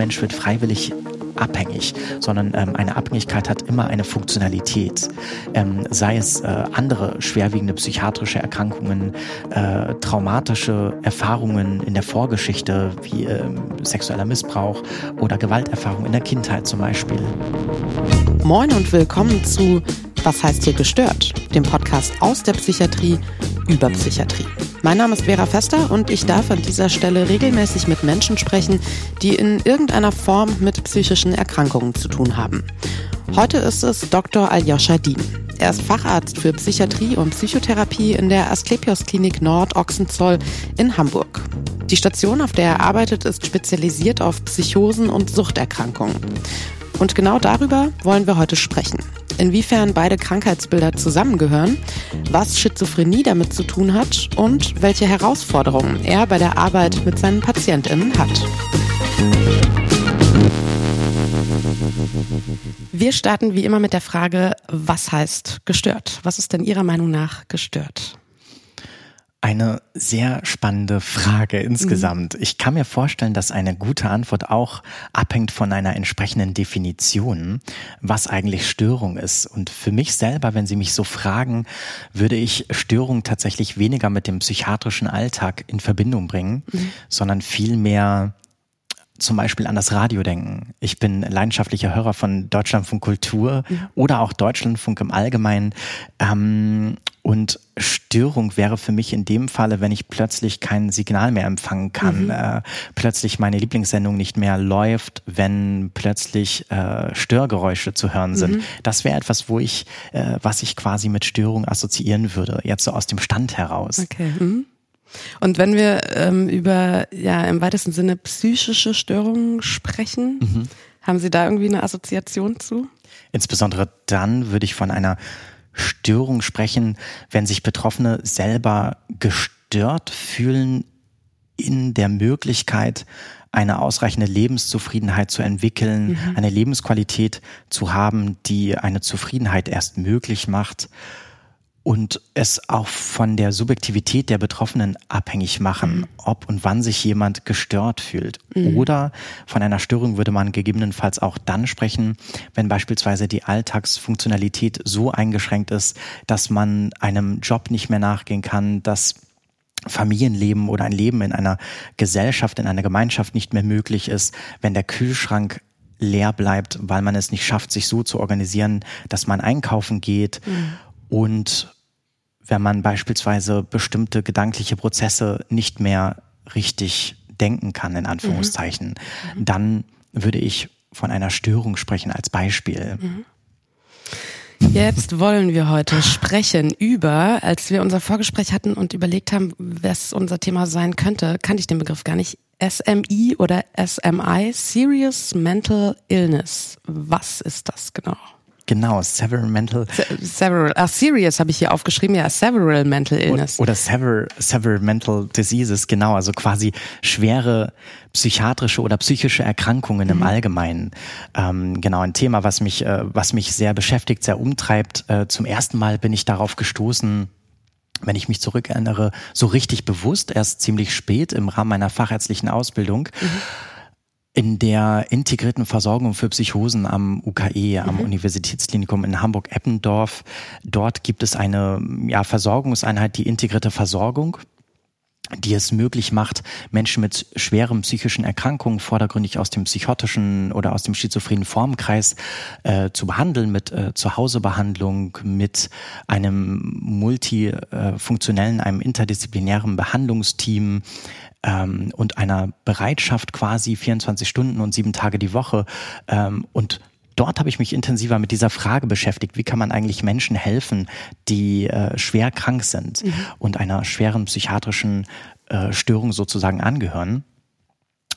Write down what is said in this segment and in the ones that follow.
Mensch wird freiwillig abhängig, sondern ähm, eine Abhängigkeit hat immer eine Funktionalität. Ähm, sei es äh, andere schwerwiegende psychiatrische Erkrankungen, äh, traumatische Erfahrungen in der Vorgeschichte wie äh, sexueller Missbrauch oder Gewalterfahrung in der Kindheit zum Beispiel. Moin und willkommen zu Was heißt hier gestört? Dem Podcast aus der Psychiatrie über Psychiatrie. Mein Name ist Vera Fester und ich darf an dieser Stelle regelmäßig mit Menschen sprechen, die in irgendeiner Form mit psychischen Erkrankungen zu tun haben. Heute ist es Dr. Aljoscha Dien. Er ist Facharzt für Psychiatrie und Psychotherapie in der Asklepios Klinik Nord Ochsenzoll in Hamburg. Die Station, auf der er arbeitet, ist spezialisiert auf Psychosen und Suchterkrankungen. Und genau darüber wollen wir heute sprechen. Inwiefern beide Krankheitsbilder zusammengehören, was Schizophrenie damit zu tun hat und welche Herausforderungen er bei der Arbeit mit seinen PatientInnen hat. Wir starten wie immer mit der Frage, was heißt gestört? Was ist denn Ihrer Meinung nach gestört? Eine sehr spannende Frage insgesamt. Mhm. Ich kann mir vorstellen, dass eine gute Antwort auch abhängt von einer entsprechenden Definition, was eigentlich Störung ist. Und für mich selber, wenn Sie mich so fragen, würde ich Störung tatsächlich weniger mit dem psychiatrischen Alltag in Verbindung bringen, mhm. sondern vielmehr zum Beispiel an das Radio denken. Ich bin leidenschaftlicher Hörer von Deutschlandfunk Kultur mhm. oder auch Deutschlandfunk im Allgemeinen. Ähm, und Störung wäre für mich in dem Falle, wenn ich plötzlich kein Signal mehr empfangen kann, mhm. äh, plötzlich meine Lieblingssendung nicht mehr läuft, wenn plötzlich äh, Störgeräusche zu hören sind. Mhm. Das wäre etwas, wo ich, äh, was ich quasi mit Störung assoziieren würde, jetzt so aus dem Stand heraus. Okay. Mhm. Und wenn wir ähm, über ja im weitesten Sinne psychische Störungen sprechen, mhm. haben Sie da irgendwie eine Assoziation zu? Insbesondere dann würde ich von einer Störung sprechen, wenn sich Betroffene selber gestört fühlen in der Möglichkeit, eine ausreichende Lebenszufriedenheit zu entwickeln, mhm. eine Lebensqualität zu haben, die eine Zufriedenheit erst möglich macht und es auch von der Subjektivität der Betroffenen abhängig machen, mhm. ob und wann sich jemand gestört fühlt. Mhm. Oder von einer Störung würde man gegebenenfalls auch dann sprechen, wenn beispielsweise die Alltagsfunktionalität so eingeschränkt ist, dass man einem Job nicht mehr nachgehen kann, dass Familienleben oder ein Leben in einer Gesellschaft, in einer Gemeinschaft nicht mehr möglich ist, wenn der Kühlschrank leer bleibt, weil man es nicht schafft, sich so zu organisieren, dass man einkaufen geht. Mhm und wenn man beispielsweise bestimmte gedankliche Prozesse nicht mehr richtig denken kann, in Anführungszeichen, mhm. dann würde ich von einer Störung sprechen als Beispiel. Mhm. Jetzt wollen wir heute sprechen über, als wir unser Vorgespräch hatten und überlegt haben, was unser Thema sein könnte, kannte ich den Begriff gar nicht. SMI oder SMI, Serious Mental Illness. Was ist das genau? Genau, several mental. several, ah, serious habe ich hier aufgeschrieben, ja, several mental illness. Oder several, several mental diseases, genau, also quasi schwere psychiatrische oder psychische Erkrankungen mhm. im Allgemeinen. Ähm, genau, ein Thema, was mich, äh, was mich sehr beschäftigt, sehr umtreibt. Äh, zum ersten Mal bin ich darauf gestoßen, wenn ich mich zurückerinnere, so richtig bewusst, erst ziemlich spät im Rahmen meiner fachärztlichen Ausbildung. Mhm in der integrierten Versorgung für Psychosen am UKE, am mhm. Universitätsklinikum in Hamburg-Eppendorf. Dort gibt es eine ja, Versorgungseinheit, die integrierte Versorgung die es möglich macht, Menschen mit schweren psychischen Erkrankungen vordergründig aus dem psychotischen oder aus dem schizophrenen Formkreis äh, zu behandeln, mit äh, Zuhausebehandlung, mit einem multifunktionellen, einem interdisziplinären Behandlungsteam, ähm, und einer Bereitschaft quasi 24 Stunden und sieben Tage die Woche. Ähm, und dort habe ich mich intensiver mit dieser Frage beschäftigt, wie kann man eigentlich Menschen helfen, die äh, schwer krank sind mhm. und einer schweren psychiatrischen äh, Störung sozusagen angehören.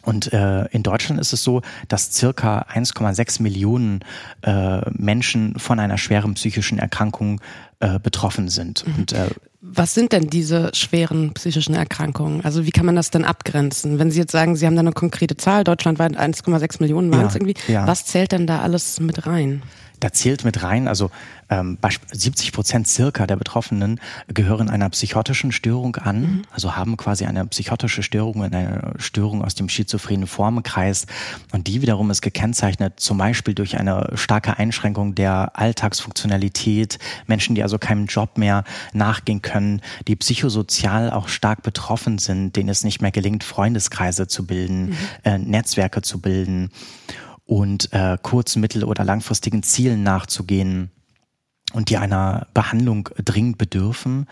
Und äh, in Deutschland ist es so, dass circa 1,6 Millionen äh, Menschen von einer schweren psychischen Erkrankung äh, betroffen sind. Mhm. Und, äh, Was sind denn diese schweren psychischen Erkrankungen? Also wie kann man das denn abgrenzen? Wenn Sie jetzt sagen, Sie haben da eine konkrete Zahl, deutschlandweit 1,6 Millionen waren es ja, irgendwie, ja. was zählt denn da alles mit rein? Da zählt mit rein, also ähm, 70 Prozent circa der Betroffenen gehören einer psychotischen Störung an, mhm. also haben quasi eine psychotische Störung, eine Störung aus dem schizophrenen Formenkreis. Und die wiederum ist gekennzeichnet zum Beispiel durch eine starke Einschränkung der Alltagsfunktionalität, Menschen, die also keinem Job mehr nachgehen können, die psychosozial auch stark betroffen sind, denen es nicht mehr gelingt, Freundeskreise zu bilden, mhm. äh, Netzwerke zu bilden und äh, kurz-, mittel- oder langfristigen Zielen nachzugehen und die einer Behandlung dringend bedürfen.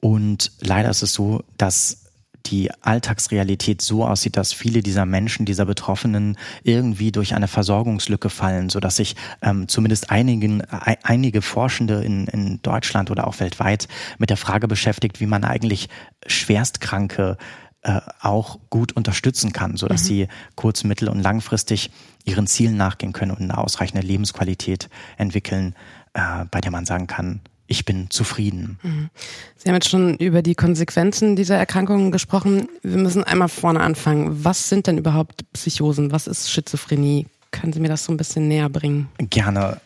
Und leider ist es so, dass die Alltagsrealität so aussieht, dass viele dieser Menschen, dieser Betroffenen irgendwie durch eine Versorgungslücke fallen, so dass sich ähm, zumindest einigen, e einige Forschende in, in Deutschland oder auch weltweit mit der Frage beschäftigt, wie man eigentlich Schwerstkranke äh, auch gut unterstützen kann, so dass mhm. sie kurz-, mittel- und langfristig ihren Zielen nachgehen können und eine ausreichende Lebensqualität entwickeln, äh, bei der man sagen kann, ich bin zufrieden. Mhm. Sie haben jetzt schon über die Konsequenzen dieser Erkrankungen gesprochen. Wir müssen einmal vorne anfangen. Was sind denn überhaupt Psychosen? Was ist Schizophrenie? Können Sie mir das so ein bisschen näher bringen? Gerne.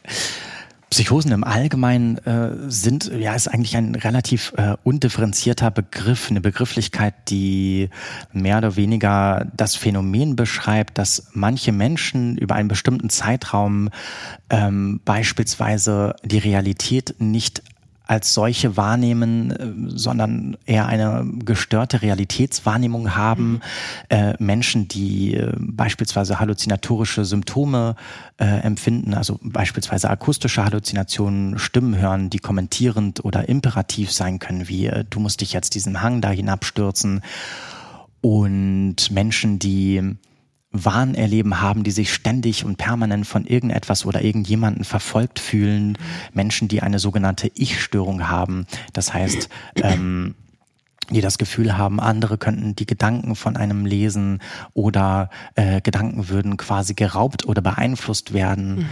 Psychosen im Allgemeinen äh, sind, ja, ist eigentlich ein relativ äh, undifferenzierter Begriff, eine Begrifflichkeit, die mehr oder weniger das Phänomen beschreibt, dass manche Menschen über einen bestimmten Zeitraum ähm, beispielsweise die Realität nicht als solche wahrnehmen, äh, sondern eher eine gestörte Realitätswahrnehmung haben. Mhm. Äh, Menschen, die äh, beispielsweise halluzinatorische Symptome äh, empfinden, also beispielsweise akustische Halluzinationen, Stimmen hören, die kommentierend oder imperativ sein können, wie du musst dich jetzt diesen Hang da hinabstürzen. Und Menschen, die Wahn erleben haben, die sich ständig und permanent von irgendetwas oder irgendjemanden verfolgt fühlen, Menschen, die eine sogenannte Ich-Störung haben, das heißt, ähm, die das Gefühl haben, andere könnten die Gedanken von einem lesen oder äh, Gedanken würden quasi geraubt oder beeinflusst werden. Mhm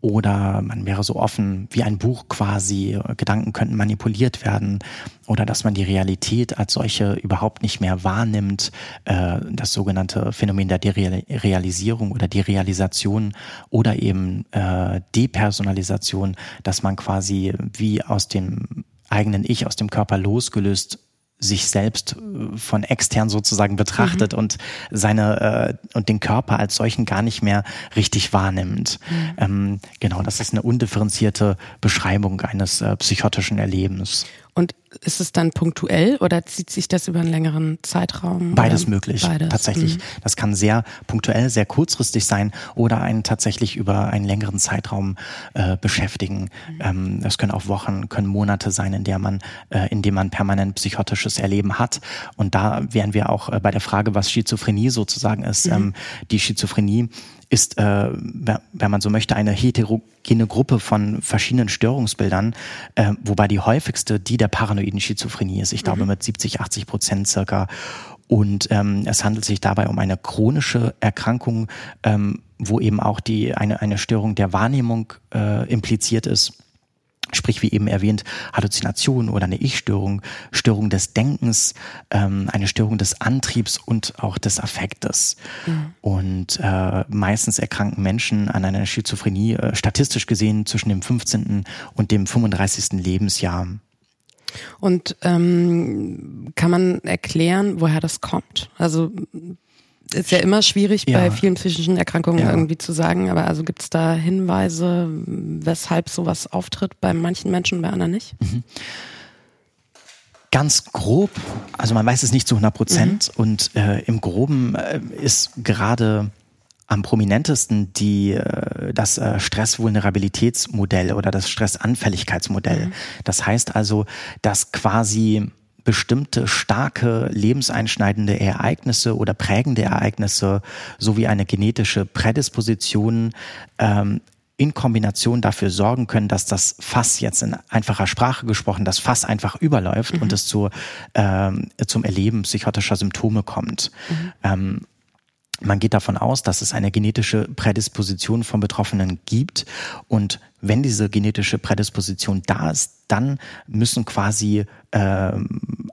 oder man wäre so offen wie ein Buch quasi, Gedanken könnten manipuliert werden oder dass man die Realität als solche überhaupt nicht mehr wahrnimmt, äh, das sogenannte Phänomen der Derealisierung oder Derealisation oder eben äh, Depersonalisation, dass man quasi wie aus dem eigenen Ich, aus dem Körper losgelöst sich selbst äh, von extern sozusagen betrachtet mhm. und seine äh, und den Körper als solchen gar nicht mehr richtig wahrnimmt. Mhm. Ähm, genau, das ist eine undifferenzierte Beschreibung eines äh, psychotischen Erlebens. Und ist es dann punktuell oder zieht sich das über einen längeren Zeitraum? Beides möglich, Beides. tatsächlich. Mhm. Das kann sehr punktuell, sehr kurzfristig sein oder einen tatsächlich über einen längeren Zeitraum äh, beschäftigen. Mhm. Ähm, das können auch Wochen, können Monate sein, in der man, äh, in dem man permanent psychotisches Erleben hat. Und da wären wir auch äh, bei der Frage, was Schizophrenie sozusagen ist. Mhm. Ähm, die Schizophrenie ist, äh, wenn man so möchte, eine heterogene Gruppe von verschiedenen Störungsbildern, äh, wobei die häufigste die der paranoiden Schizophrenie ist. Ich glaube mhm. mit 70, 80 Prozent circa. Und ähm, es handelt sich dabei um eine chronische Erkrankung, ähm, wo eben auch die eine eine Störung der Wahrnehmung äh, impliziert ist Sprich, wie eben erwähnt, Halluzination oder eine Ich-Störung, Störung des Denkens, ähm, eine Störung des Antriebs und auch des Affektes. Mhm. Und äh, meistens erkranken Menschen an einer Schizophrenie äh, statistisch gesehen zwischen dem 15. und dem 35. Lebensjahr. Und ähm, kann man erklären, woher das kommt? Also ist ja immer schwierig ja. bei vielen psychischen Erkrankungen ja. irgendwie zu sagen, aber also gibt es da Hinweise, weshalb sowas auftritt bei manchen Menschen, bei anderen nicht? Mhm. Ganz grob, also man weiß es nicht zu 100 Prozent mhm. und äh, im Groben äh, ist gerade am prominentesten die, äh, das äh, Stressvulnerabilitätsmodell oder das Stressanfälligkeitsmodell. Mhm. Das heißt also, dass quasi bestimmte starke lebenseinschneidende Ereignisse oder prägende Ereignisse sowie eine genetische Prädisposition ähm, in Kombination dafür sorgen können, dass das Fass jetzt in einfacher Sprache gesprochen, das Fass einfach überläuft mhm. und es zu, ähm, zum Erleben psychotischer Symptome kommt. Mhm. Ähm, man geht davon aus, dass es eine genetische Prädisposition von Betroffenen gibt. Und wenn diese genetische Prädisposition da ist, dann müssen quasi äh,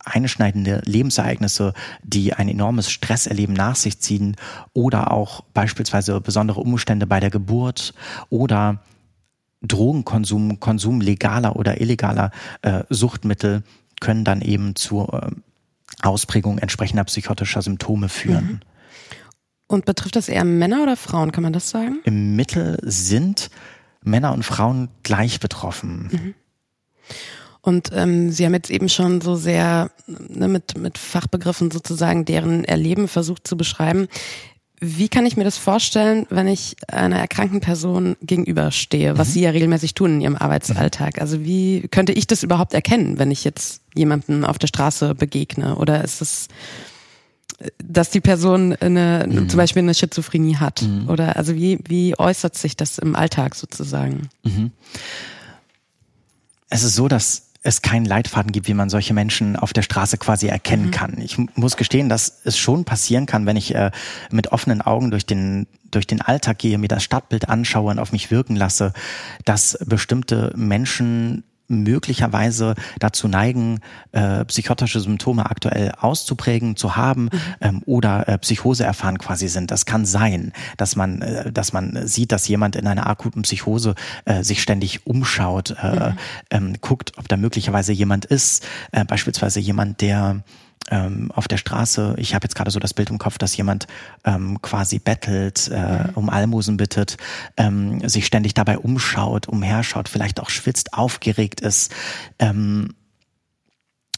einschneidende Lebensereignisse, die ein enormes Stresserleben nach sich ziehen oder auch beispielsweise besondere Umstände bei der Geburt oder Drogenkonsum, Konsum legaler oder illegaler äh, Suchtmittel können dann eben zur äh, Ausprägung entsprechender psychotischer Symptome führen. Mhm. Und betrifft das eher Männer oder Frauen, kann man das sagen? Im Mittel sind Männer und Frauen gleich betroffen. Mhm. Und ähm, Sie haben jetzt eben schon so sehr ne, mit, mit Fachbegriffen sozusagen deren Erleben versucht zu beschreiben. Wie kann ich mir das vorstellen, wenn ich einer erkrankten Person gegenüberstehe, was mhm. Sie ja regelmäßig tun in Ihrem Arbeitsalltag? Also wie könnte ich das überhaupt erkennen, wenn ich jetzt jemanden auf der Straße begegne? Oder ist es, dass die Person eine, mhm. zum Beispiel eine Schizophrenie hat? Mhm. Oder also wie, wie äußert sich das im Alltag sozusagen? Mhm. Es ist so, dass es keinen Leitfaden gibt, wie man solche Menschen auf der Straße quasi erkennen mhm. kann. Ich muss gestehen, dass es schon passieren kann, wenn ich äh, mit offenen Augen durch den durch den Alltag gehe, mir das Stadtbild anschaue und auf mich wirken lasse, dass bestimmte Menschen möglicherweise dazu neigen, äh, psychotische Symptome aktuell auszuprägen, zu haben mhm. ähm, oder äh, Psychose erfahren quasi sind. Das kann sein, dass man, äh, dass man sieht, dass jemand in einer akuten Psychose äh, sich ständig umschaut, äh, mhm. ähm, guckt, ob da möglicherweise jemand ist, äh, beispielsweise jemand, der ähm, auf der Straße, ich habe jetzt gerade so das Bild im Kopf, dass jemand ähm, quasi bettelt, äh, mhm. um Almosen bittet, ähm, sich ständig dabei umschaut, umherschaut, vielleicht auch schwitzt, aufgeregt ist. Ähm,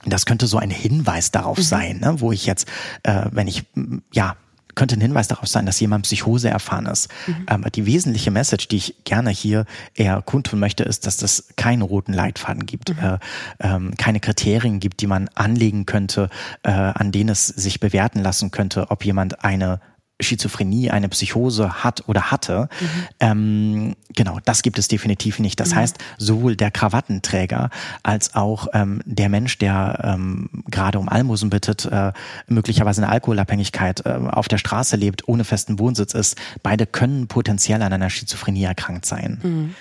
das könnte so ein Hinweis darauf mhm. sein, ne, wo ich jetzt, äh, wenn ich ja könnte ein Hinweis darauf sein, dass jemand Psychose erfahren ist. Mhm. Aber die wesentliche Message, die ich gerne hier eher kundtun möchte, ist, dass es keinen roten Leitfaden gibt, mhm. äh, ähm, keine Kriterien gibt, die man anlegen könnte, äh, an denen es sich bewerten lassen könnte, ob jemand eine Schizophrenie, eine Psychose hat oder hatte. Mhm. Ähm, genau, das gibt es definitiv nicht. Das mhm. heißt, sowohl der Krawattenträger als auch ähm, der Mensch, der ähm, gerade um Almosen bittet, äh, möglicherweise eine Alkoholabhängigkeit äh, auf der Straße lebt, ohne festen Wohnsitz ist, beide können potenziell an einer Schizophrenie erkrankt sein. Mhm.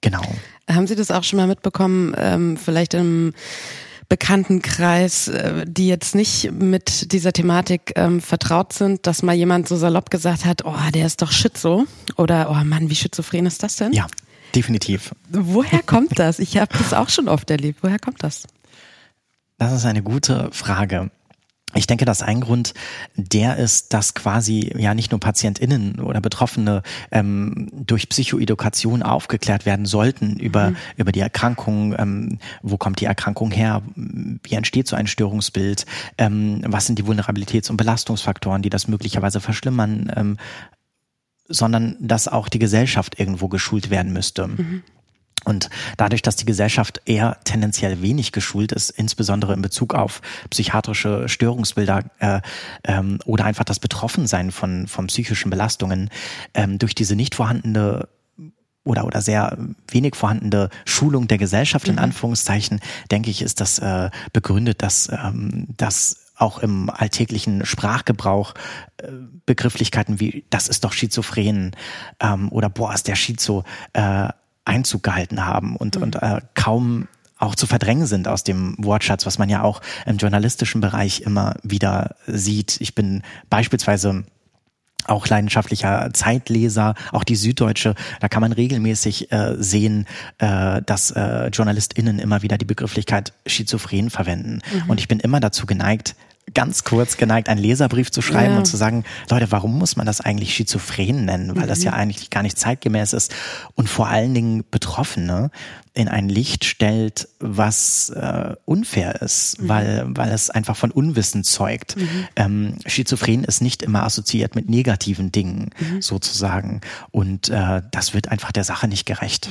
Genau. Haben Sie das auch schon mal mitbekommen, ähm, vielleicht im Bekanntenkreis, äh, die jetzt nicht mit dieser Thematik ähm, vertraut sind, dass mal jemand so salopp gesagt hat, oh, der ist doch Schizo oder oh Mann, wie schizophren ist das denn? Ja, definitiv. Woher kommt das? Ich habe das auch schon oft erlebt. Woher kommt das? Das ist eine gute Frage. Ich denke, dass ein Grund der ist, dass quasi ja nicht nur PatientInnen oder Betroffene ähm, durch Psychoedukation aufgeklärt werden sollten über, mhm. über die Erkrankung, ähm, wo kommt die Erkrankung her, wie entsteht so ein Störungsbild, ähm, was sind die Vulnerabilitäts- und Belastungsfaktoren, die das möglicherweise verschlimmern, ähm, sondern dass auch die Gesellschaft irgendwo geschult werden müsste. Mhm. Und dadurch, dass die Gesellschaft eher tendenziell wenig geschult ist, insbesondere in Bezug auf psychiatrische Störungsbilder äh, ähm, oder einfach das Betroffensein von, von psychischen Belastungen, ähm, durch diese nicht vorhandene oder, oder sehr wenig vorhandene Schulung der Gesellschaft in mhm. Anführungszeichen, denke ich, ist das äh, begründet, dass ähm, dass auch im alltäglichen Sprachgebrauch äh, Begrifflichkeiten wie das ist doch schizophren ähm, oder boah ist der Schizo äh, Einzug gehalten haben und, mhm. und äh, kaum auch zu verdrängen sind aus dem Wortschatz, was man ja auch im journalistischen Bereich immer wieder sieht. Ich bin beispielsweise auch leidenschaftlicher Zeitleser, auch die Süddeutsche, da kann man regelmäßig äh, sehen, äh, dass äh, JournalistInnen immer wieder die Begrifflichkeit schizophren verwenden. Mhm. Und ich bin immer dazu geneigt, ganz kurz geneigt, einen Leserbrief zu schreiben ja. und zu sagen, Leute, warum muss man das eigentlich schizophren nennen? Weil mhm. das ja eigentlich gar nicht zeitgemäß ist und vor allen Dingen Betroffene in ein Licht stellt, was äh, unfair ist, mhm. weil, weil es einfach von Unwissen zeugt. Mhm. Ähm, Schizophren ist nicht immer assoziiert mit negativen Dingen, mhm. sozusagen. Und äh, das wird einfach der Sache nicht gerecht.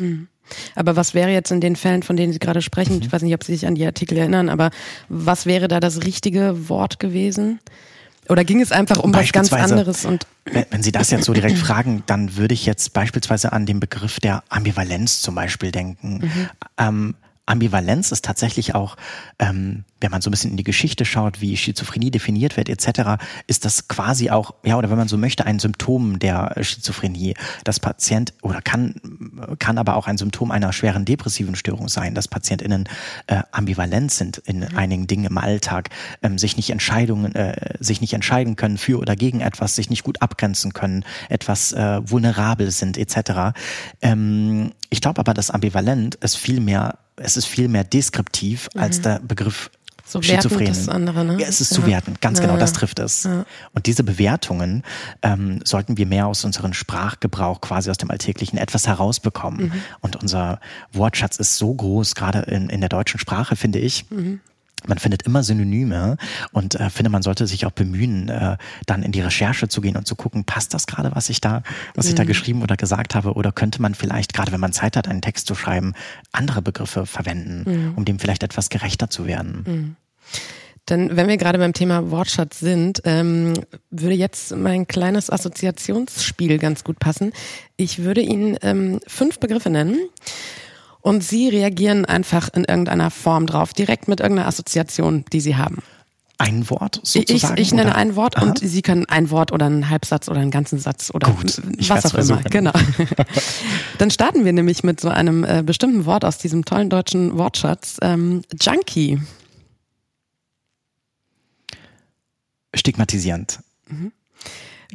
Mhm. Aber was wäre jetzt in den Fällen, von denen Sie gerade sprechen, mhm. ich weiß nicht, ob Sie sich an die Artikel erinnern, aber was wäre da das richtige Wort gewesen? Oder ging es einfach um was ganz anderes? Und wenn, wenn Sie das jetzt so direkt fragen, dann würde ich jetzt beispielsweise an den Begriff der Ambivalenz zum Beispiel denken. Mhm. Ähm, Ambivalenz ist tatsächlich auch, ähm, wenn man so ein bisschen in die Geschichte schaut, wie Schizophrenie definiert wird etc., ist das quasi auch, ja, oder wenn man so möchte, ein Symptom der Schizophrenie. Das Patient oder kann, kann aber auch ein Symptom einer schweren depressiven Störung sein, dass PatientInnen äh, ambivalent sind in mhm. einigen Dingen im Alltag, ähm, sich nicht Entscheidungen, äh, sich nicht entscheiden können für oder gegen etwas, sich nicht gut abgrenzen können, etwas äh, vulnerabel sind etc. Ähm, ich glaube aber, dass ambivalent ist viel mehr es ist viel mehr deskriptiv mhm. als der Begriff so Schizophren. Das andere, ne? Ja, es ist ja. zu werten, ganz ja, genau, das trifft es. Und diese Bewertungen ähm, sollten wir mehr aus unserem Sprachgebrauch, quasi aus dem Alltäglichen, etwas herausbekommen. Mhm. Und unser Wortschatz ist so groß, gerade in, in der deutschen Sprache, finde ich. Mhm man findet immer Synonyme und äh, finde, man sollte sich auch bemühen, äh, dann in die Recherche zu gehen und zu gucken, passt das gerade, was ich da, was mhm. ich da mhm. geschrieben oder gesagt habe, oder könnte man vielleicht, gerade wenn man Zeit hat, einen Text zu schreiben, andere Begriffe verwenden, mhm. um dem vielleicht etwas gerechter zu werden. Mhm. Denn wenn wir gerade beim Thema Wortschatz sind, ähm, würde jetzt mein kleines Assoziationsspiel ganz gut passen. Ich würde Ihnen ähm, fünf Begriffe nennen und Sie reagieren einfach in irgendeiner Form drauf, direkt mit irgendeiner Assoziation, die Sie haben. Ein Wort sozusagen? Ich, ich nenne ein Wort Aha. und Sie können ein Wort oder einen Halbsatz oder einen ganzen Satz oder Gut, was auch versuchen. immer. Genau. Dann starten wir nämlich mit so einem äh, bestimmten Wort aus diesem tollen deutschen Wortschatz. Ähm, Junkie. Stigmatisierend. Mhm.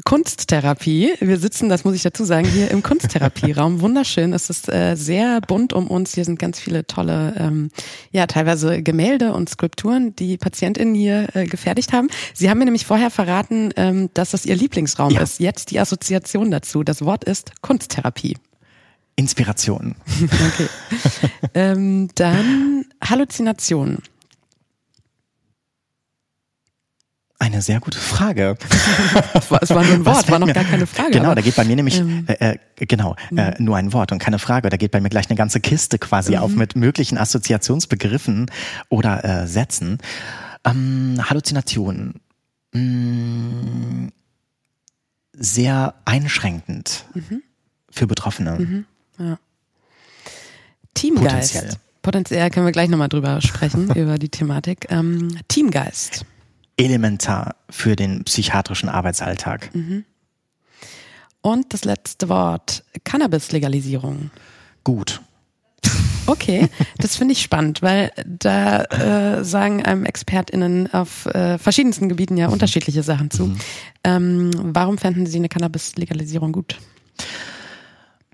Kunsttherapie. Wir sitzen, das muss ich dazu sagen, hier im Kunsttherapieraum. Wunderschön. Es ist äh, sehr bunt um uns. Hier sind ganz viele tolle, ähm, ja, teilweise Gemälde und Skulpturen, die PatientInnen hier äh, gefertigt haben. Sie haben mir nämlich vorher verraten, ähm, dass das Ihr Lieblingsraum ja. ist. Jetzt die Assoziation dazu. Das Wort ist Kunsttherapie. Inspiration. okay. ähm, dann Halluzination. Eine sehr gute Frage. es, war, es war nur ein Wort, war noch mir, gar keine Frage. Genau, da geht bei mir nämlich, ähm, äh, äh, genau, äh, mhm. nur ein Wort und keine Frage. Da geht bei mir gleich eine ganze Kiste quasi mhm. auf mit möglichen Assoziationsbegriffen oder äh, Sätzen. Ähm, Halluzination. Mh, mm, sehr einschränkend mhm. für Betroffene. Mhm. Ja. Teamgeist. Potenziell. Potenziell können wir gleich nochmal drüber sprechen, über die Thematik. Ähm, Teamgeist elementar für den psychiatrischen Arbeitsalltag. Mhm. Und das letzte Wort, Cannabis-Legalisierung. Gut. Okay, das finde ich spannend, weil da äh, sagen einem ExpertInnen auf äh, verschiedensten Gebieten ja mhm. unterschiedliche Sachen zu. Mhm. Ähm, warum fänden Sie eine Cannabis-Legalisierung gut?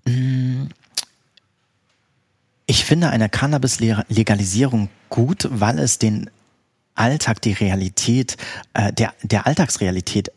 Mm. Ich finde eine Cannabis-Legalisierung gut, weil es den Alltag, die Realität, äh, der, der Alltagsrealität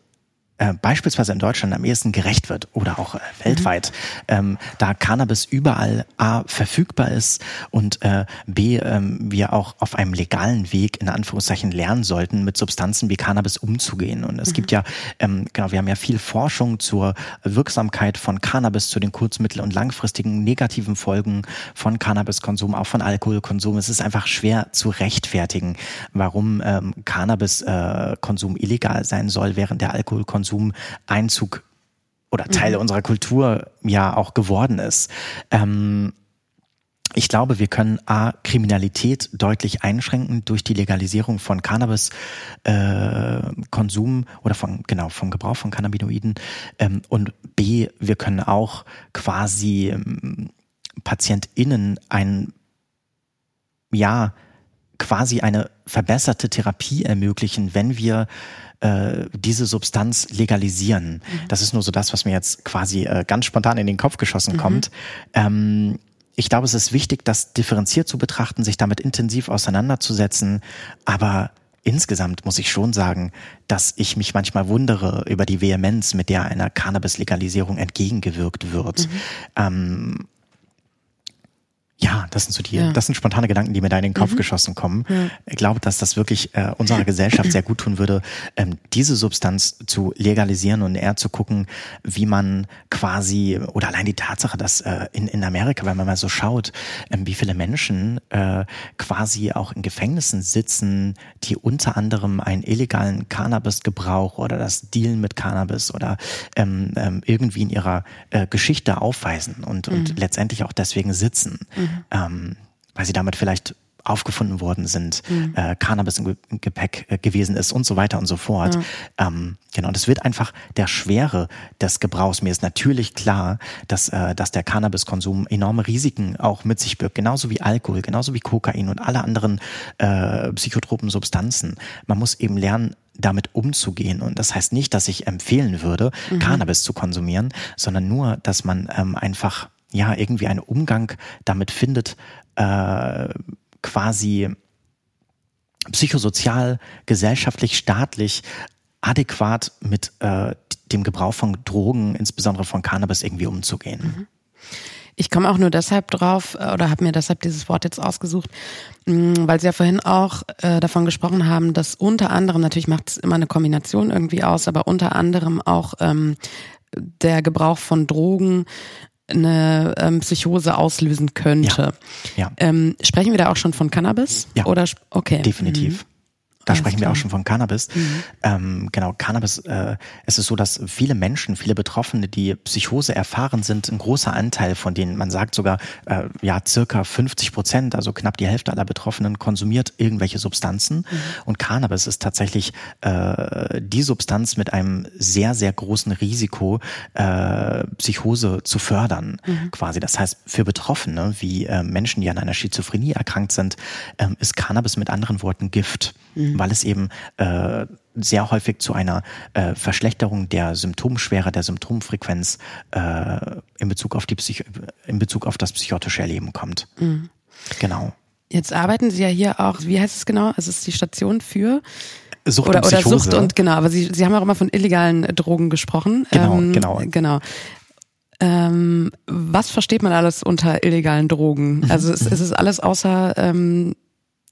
äh, beispielsweise in Deutschland am ehesten gerecht wird oder auch äh, weltweit, mhm. ähm, da Cannabis überall A verfügbar ist und äh, B ähm, wir auch auf einem legalen Weg in Anführungszeichen lernen sollten, mit Substanzen wie Cannabis umzugehen. Und es mhm. gibt ja, ähm, genau, wir haben ja viel Forschung zur Wirksamkeit von Cannabis, zu den kurz-, mittel- und langfristigen negativen Folgen von Cannabiskonsum, auch von Alkoholkonsum. Es ist einfach schwer zu rechtfertigen, warum ähm, Cannabiskonsum äh, illegal sein soll, während der Alkoholkonsum Konsum Einzug oder Teil mhm. unserer Kultur ja auch geworden ist. Ähm, ich glaube, wir können A, Kriminalität deutlich einschränken durch die Legalisierung von Cannabis-Konsum äh, oder von, genau, vom Gebrauch von Cannabinoiden. Ähm, und B, wir können auch quasi ähm, PatientInnen ein, ja, quasi eine verbesserte Therapie ermöglichen, wenn wir äh, diese Substanz legalisieren. Mhm. Das ist nur so das, was mir jetzt quasi äh, ganz spontan in den Kopf geschossen mhm. kommt. Ähm, ich glaube, es ist wichtig, das differenziert zu betrachten, sich damit intensiv auseinanderzusetzen, aber insgesamt muss ich schon sagen, dass ich mich manchmal wundere über die Vehemenz, mit der einer Cannabis-Legalisierung entgegengewirkt wird. Mhm. Ähm, ja, das sind so die, ja. das sind spontane Gedanken, die mir da in den Kopf mhm. geschossen kommen. Ja. Ich glaube, dass das wirklich äh, unserer Gesellschaft sehr gut tun würde, ähm, diese Substanz zu legalisieren und eher zu gucken, wie man quasi, oder allein die Tatsache, dass äh, in, in Amerika, wenn man mal so schaut, ähm, wie viele Menschen äh, quasi auch in Gefängnissen sitzen, die unter anderem einen illegalen Cannabisgebrauch oder das Dealen mit Cannabis oder ähm, ähm, irgendwie in ihrer äh, Geschichte aufweisen und, mhm. und letztendlich auch deswegen sitzen. Mhm ähm, weil sie damit vielleicht aufgefunden worden sind, mhm. äh, Cannabis im Gepäck äh, gewesen ist und so weiter und so fort. Ja. Ähm, genau, und es wird einfach der Schwere des Gebrauchs. Mir ist natürlich klar, dass, äh, dass der Cannabiskonsum enorme Risiken auch mit sich birgt, genauso wie Alkohol, genauso wie Kokain und alle anderen äh, psychotropen Substanzen. Man muss eben lernen, damit umzugehen. Und das heißt nicht, dass ich empfehlen würde, mhm. Cannabis zu konsumieren, sondern nur, dass man ähm, einfach ja irgendwie einen Umgang damit findet, äh, quasi psychosozial, gesellschaftlich, staatlich adäquat mit äh, dem Gebrauch von Drogen, insbesondere von Cannabis, irgendwie umzugehen. Mhm. Ich komme auch nur deshalb drauf äh, oder habe mir deshalb dieses Wort jetzt ausgesucht, mm, weil Sie ja vorhin auch äh, davon gesprochen haben, dass unter anderem, natürlich macht es immer eine Kombination irgendwie aus, aber unter anderem auch ähm, der Gebrauch von Drogen eine ähm, Psychose auslösen könnte. Ja. ja. Ähm, sprechen wir da auch schon von Cannabis? Ja. Oder okay. Definitiv. Mhm. Da sprechen wir auch schon von Cannabis. Mhm. Ähm, genau, Cannabis, äh, es ist so, dass viele Menschen, viele Betroffene, die Psychose erfahren sind, ein großer Anteil von denen, man sagt sogar, äh, ja, circa 50 Prozent, also knapp die Hälfte aller Betroffenen konsumiert irgendwelche Substanzen. Mhm. Und Cannabis ist tatsächlich äh, die Substanz mit einem sehr, sehr großen Risiko, äh, Psychose zu fördern, mhm. quasi. Das heißt, für Betroffene, wie äh, Menschen, die an einer Schizophrenie erkrankt sind, äh, ist Cannabis mit anderen Worten Gift. Mhm mhm. weil es eben äh, sehr häufig zu einer äh, Verschlechterung der Symptomschwere, der Symptomfrequenz äh, in Bezug auf die Psych in Bezug auf das psychotische Erleben kommt. Mhm. Genau. Jetzt arbeiten Sie ja hier auch, wie heißt es genau? Es ist die Station für Sucht oder, und oder Sucht und genau, aber Sie, Sie haben auch immer von illegalen Drogen gesprochen. Genau, ähm, genau. Genau. Ähm, was versteht man alles unter illegalen Drogen? Mhm. Also es, es ist alles außer ähm,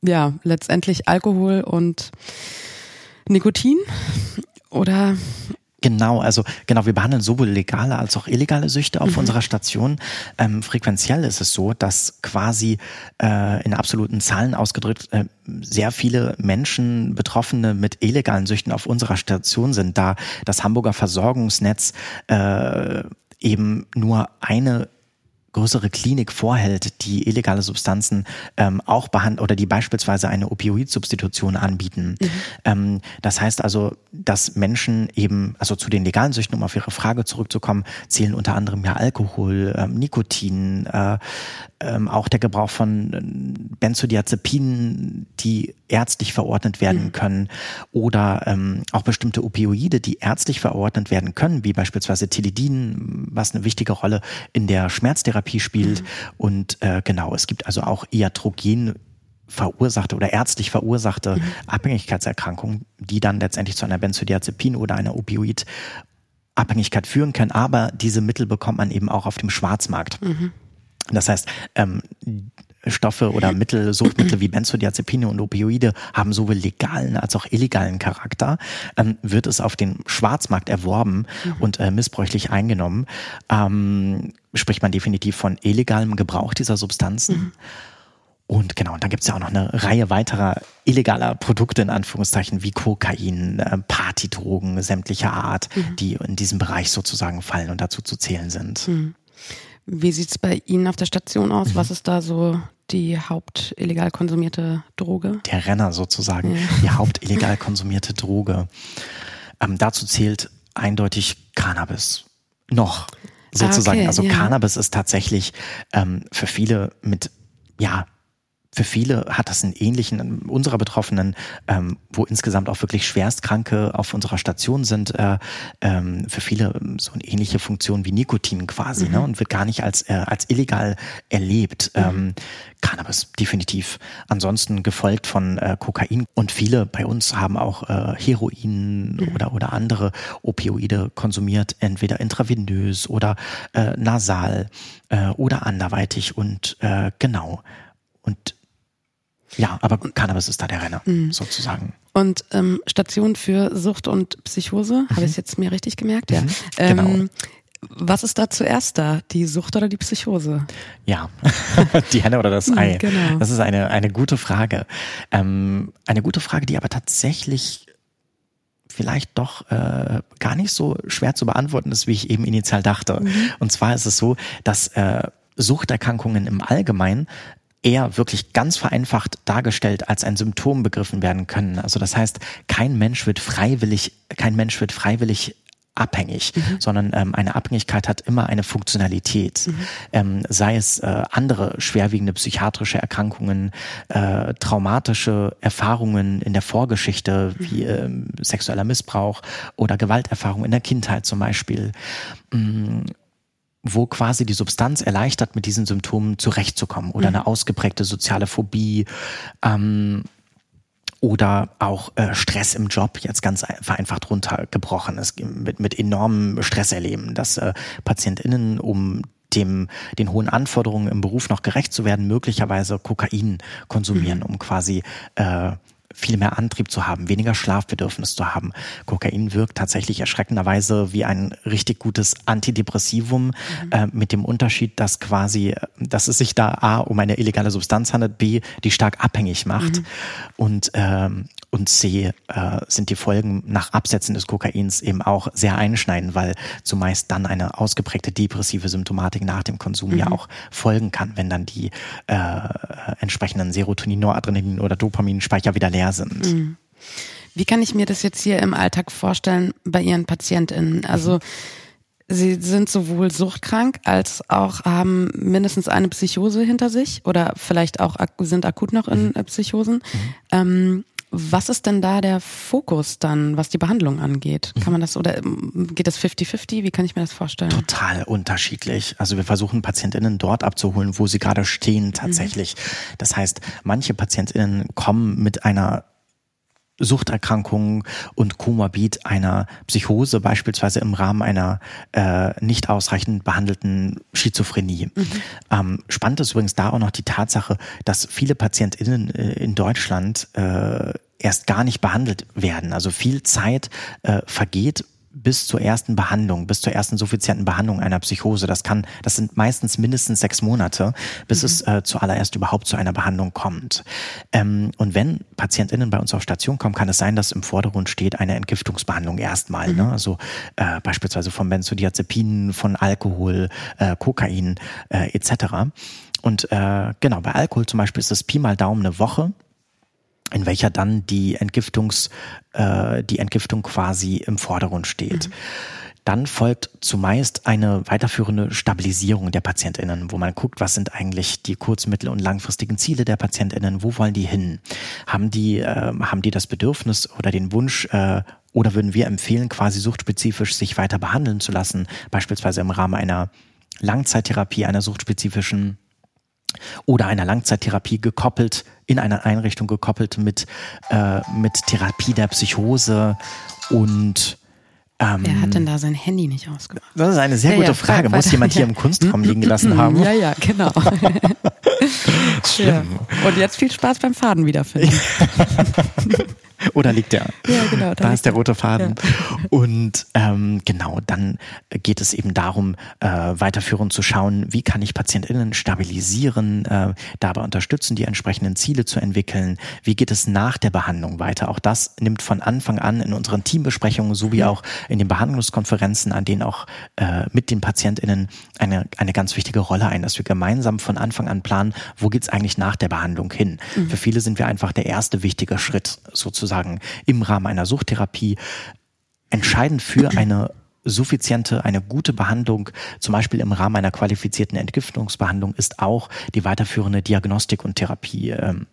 ja, letztendlich Alkohol und Nikotin oder Genau, also genau, wir behandeln sowohl legale als auch illegale Süchte auf mhm. unserer Station. Ähm, frequenziell ist es so, dass quasi äh, in absoluten Zahlen ausgedrückt äh, sehr viele Menschen, Betroffene mit illegalen Süchten auf unserer Station sind, da das Hamburger Versorgungsnetz äh, eben nur eine größere Klinik vorhält, die illegale Substanzen ähm, auch behandeln oder die beispielsweise eine Opioidsubstitution anbieten. Mhm. Ähm, das heißt also, dass Menschen eben, also zu den legalen Süchten, um auf Ihre Frage zurückzukommen, zählen unter anderem ja Alkohol, ähm, Nikotin, äh, ähm, auch der Gebrauch von äh, Benzodiazepinen, die ärztlich verordnet werden mhm. können oder ähm, auch bestimmte Opioide, die ärztlich verordnet werden können, wie beispielsweise Tilidin, was eine wichtige Rolle in der Schmerztherapie spielt. Mhm. Und äh, genau, es gibt also auch Iatrogen verursachte oder ärztlich verursachte mhm. Abhängigkeitserkrankungen, die dann letztendlich zu einer Benzodiazepin oder einer Opioid Abhängigkeit führen können, aber diese Mittel bekommt man eben auch auf dem Schwarzmarkt. Mhm. Das heißt, ähm, Stoffe oder Mittel, Suchtmittel wie Benzodiazepine und Opioide haben sowohl legalen als auch illegalen Charakter, ähm, wird es auf dem Schwarzmarkt erworben mhm. und äh, missbräuchlich eingenommen, ähm, spricht man definitiv von illegalem Gebrauch dieser Substanzen. Mhm. Und genau, und dann gibt's ja auch noch eine Reihe weiterer illegaler Produkte in Anführungszeichen wie Kokain, äh, Partydrogen sämtlicher Art, mhm. die in diesem Bereich sozusagen fallen und dazu zu zählen sind. Mhm. Wie sieht's bei Ihnen auf der Station aus? Mhm. Was ist da so die haupt illegal konsumierte Droge? Der Renner sozusagen, ja. die haupt illegal konsumierte Droge. Ähm, dazu zählt eindeutig Cannabis. Noch sozusagen. Ah, okay, also ja. Cannabis ist tatsächlich ähm, für viele mit ja für viele hat das einen ähnlichen, unserer Betroffenen, ähm, wo insgesamt auch wirklich Schwerstkranke auf unserer Station sind, äh, ähm, für viele so eine ähnliche Funktion wie Nikotin quasi, ne, mhm. ne, und wird gar nicht als, äh, als illegal erlebt. Mhm. Ähm, Cannabis, definitiv. Ansonsten gefolgt von äh, Kokain und viele bei uns haben auch äh, Heroin mhm. oder, oder andere Opioide konsumiert, entweder intravenös oder äh, nasal äh, oder anderweitig und äh, genau. Und ja, aber Cannabis ist da der Renner, mhm. sozusagen. Und ähm, Station für Sucht und Psychose, mhm. habe ich es jetzt mir richtig gemerkt? Ja. Mhm, genau. Ähm, was ist da zuerst da? Die Sucht oder die Psychose? Ja, die Henne oder das mhm, Ei. Genau. Das ist eine, eine gute Frage. Ähm, eine gute Frage, die aber tatsächlich vielleicht doch äh, gar nicht so schwer zu beantworten ist, wie ich eben initial dachte. Mhm. Und zwar ist es so, dass äh, Suchterkrankungen im Allgemeinen eher wirklich ganz vereinfacht dargestellt als ein Symptom begriffen werden können. Also das heißt, kein Mensch wird freiwillig, kein Mensch wird freiwillig abhängig, mhm. sondern ähm, eine Abhängigkeit hat immer eine Funktionalität. Mhm. Ähm, sei es äh, andere schwerwiegende psychiatrische Erkrankungen, äh, traumatische Erfahrungen in der Vorgeschichte, mhm. wie ähm, sexueller Missbrauch oder Gewalterfahrung in der Kindheit zum Beispiel. Wo quasi die Substanz erleichtert, mit diesen Symptomen zurechtzukommen oder mhm. eine ausgeprägte soziale Phobie. Ähm, oder auch äh, Stress im Job, jetzt ganz vereinfacht runtergebrochen ist, mit, mit enormem Stress erleben, dass äh, PatientInnen, um dem, den hohen Anforderungen im Beruf noch gerecht zu werden, möglicherweise Kokain konsumieren, mhm. um quasi äh, viel mehr Antrieb zu haben, weniger Schlafbedürfnis zu haben. Kokain wirkt tatsächlich erschreckenderweise wie ein richtig gutes Antidepressivum mhm. äh, mit dem Unterschied, dass quasi, dass es sich da A um eine illegale Substanz handelt, B die stark abhängig macht mhm. und ähm, und C äh, sind die Folgen nach Absetzen des Kokains eben auch sehr einschneidend, weil zumeist dann eine ausgeprägte depressive Symptomatik nach dem Konsum mhm. ja auch folgen kann, wenn dann die äh, entsprechenden Serotonin, Noradrenalin oder Dopaminspeicher wieder leer sind. Mhm. Wie kann ich mir das jetzt hier im Alltag vorstellen bei Ihren PatientInnen? Also. Sie sind sowohl suchtkrank als auch haben mindestens eine Psychose hinter sich oder vielleicht auch sind akut noch in mhm. Psychosen. Mhm. Ähm, was ist denn da der Fokus dann, was die Behandlung angeht? Kann man das oder ähm, geht das 50-50? Wie kann ich mir das vorstellen? Total unterschiedlich. Also wir versuchen Patientinnen dort abzuholen, wo sie gerade stehen tatsächlich. Mhm. Das heißt, manche Patientinnen kommen mit einer Suchterkrankungen und Komorbid einer Psychose, beispielsweise im Rahmen einer äh, nicht ausreichend behandelten Schizophrenie. Mhm. Ähm, spannend ist übrigens da auch noch die Tatsache, dass viele PatientInnen äh, in Deutschland äh, erst gar nicht behandelt werden. Also viel Zeit äh, vergeht, bis zur ersten Behandlung, bis zur ersten suffizienten Behandlung einer Psychose. Das kann, das sind meistens mindestens sechs Monate, bis mhm. es äh, zuallererst überhaupt zu einer Behandlung kommt. Ähm, und wenn PatientInnen bei uns auf Station kommen, kann es sein, dass im Vordergrund steht eine Entgiftungsbehandlung erstmal. Mhm. Ne? Also äh, beispielsweise von Benzodiazepinen, von Alkohol, äh, Kokain äh, etc. Und äh, genau, bei Alkohol zum Beispiel ist es Pi mal Daumen eine Woche in welcher dann die Entgiftungs, äh, die Entgiftung quasi im Vordergrund steht. Mhm. Dann folgt zumeist eine weiterführende Stabilisierung der PatientInnen, wo man guckt, was sind eigentlich die kurz-, mittel- und langfristigen Ziele der PatientInnen, wo wollen die hin? Haben die, äh, haben die das Bedürfnis oder den Wunsch, äh, oder würden wir empfehlen, quasi suchtspezifisch sich weiter behandeln zu lassen, beispielsweise im Rahmen einer Langzeittherapie, einer suchtspezifischen oder einer Langzeittherapie gekoppelt, in einer Einrichtung gekoppelt mit, äh, mit Therapie der Psychose und ähm, Wer hat denn da sein Handy nicht ausgemacht? Das ist eine sehr ja, gute ja, Frage. Muss jemand hier im Kunstraum liegen gelassen haben? Ja, ja, genau. Schlimm. Ja. Und jetzt viel Spaß beim Faden wiederfinden. Oder liegt der? Ja, genau. Da, da ist der rote Faden. Ja. Und ähm, genau, dann geht es eben darum, äh, weiterführend zu schauen, wie kann ich PatientInnen stabilisieren, äh, dabei unterstützen, die entsprechenden Ziele zu entwickeln. Wie geht es nach der Behandlung weiter? Auch das nimmt von Anfang an in unseren Teambesprechungen sowie auch in den Behandlungskonferenzen, an denen auch äh, mit den PatientInnen eine, eine ganz wichtige Rolle ein, dass wir gemeinsam von Anfang an planen, wo geht's eigentlich nach der Behandlung hin. Mhm. Für viele sind wir einfach der erste wichtige Schritt sozusagen sozusagen im Rahmen einer Suchttherapie entscheidend für eine suffiziente, eine gute Behandlung, zum Beispiel im Rahmen einer qualifizierten Entgiftungsbehandlung, ist auch die weiterführende Diagnostik und Therapie ähm,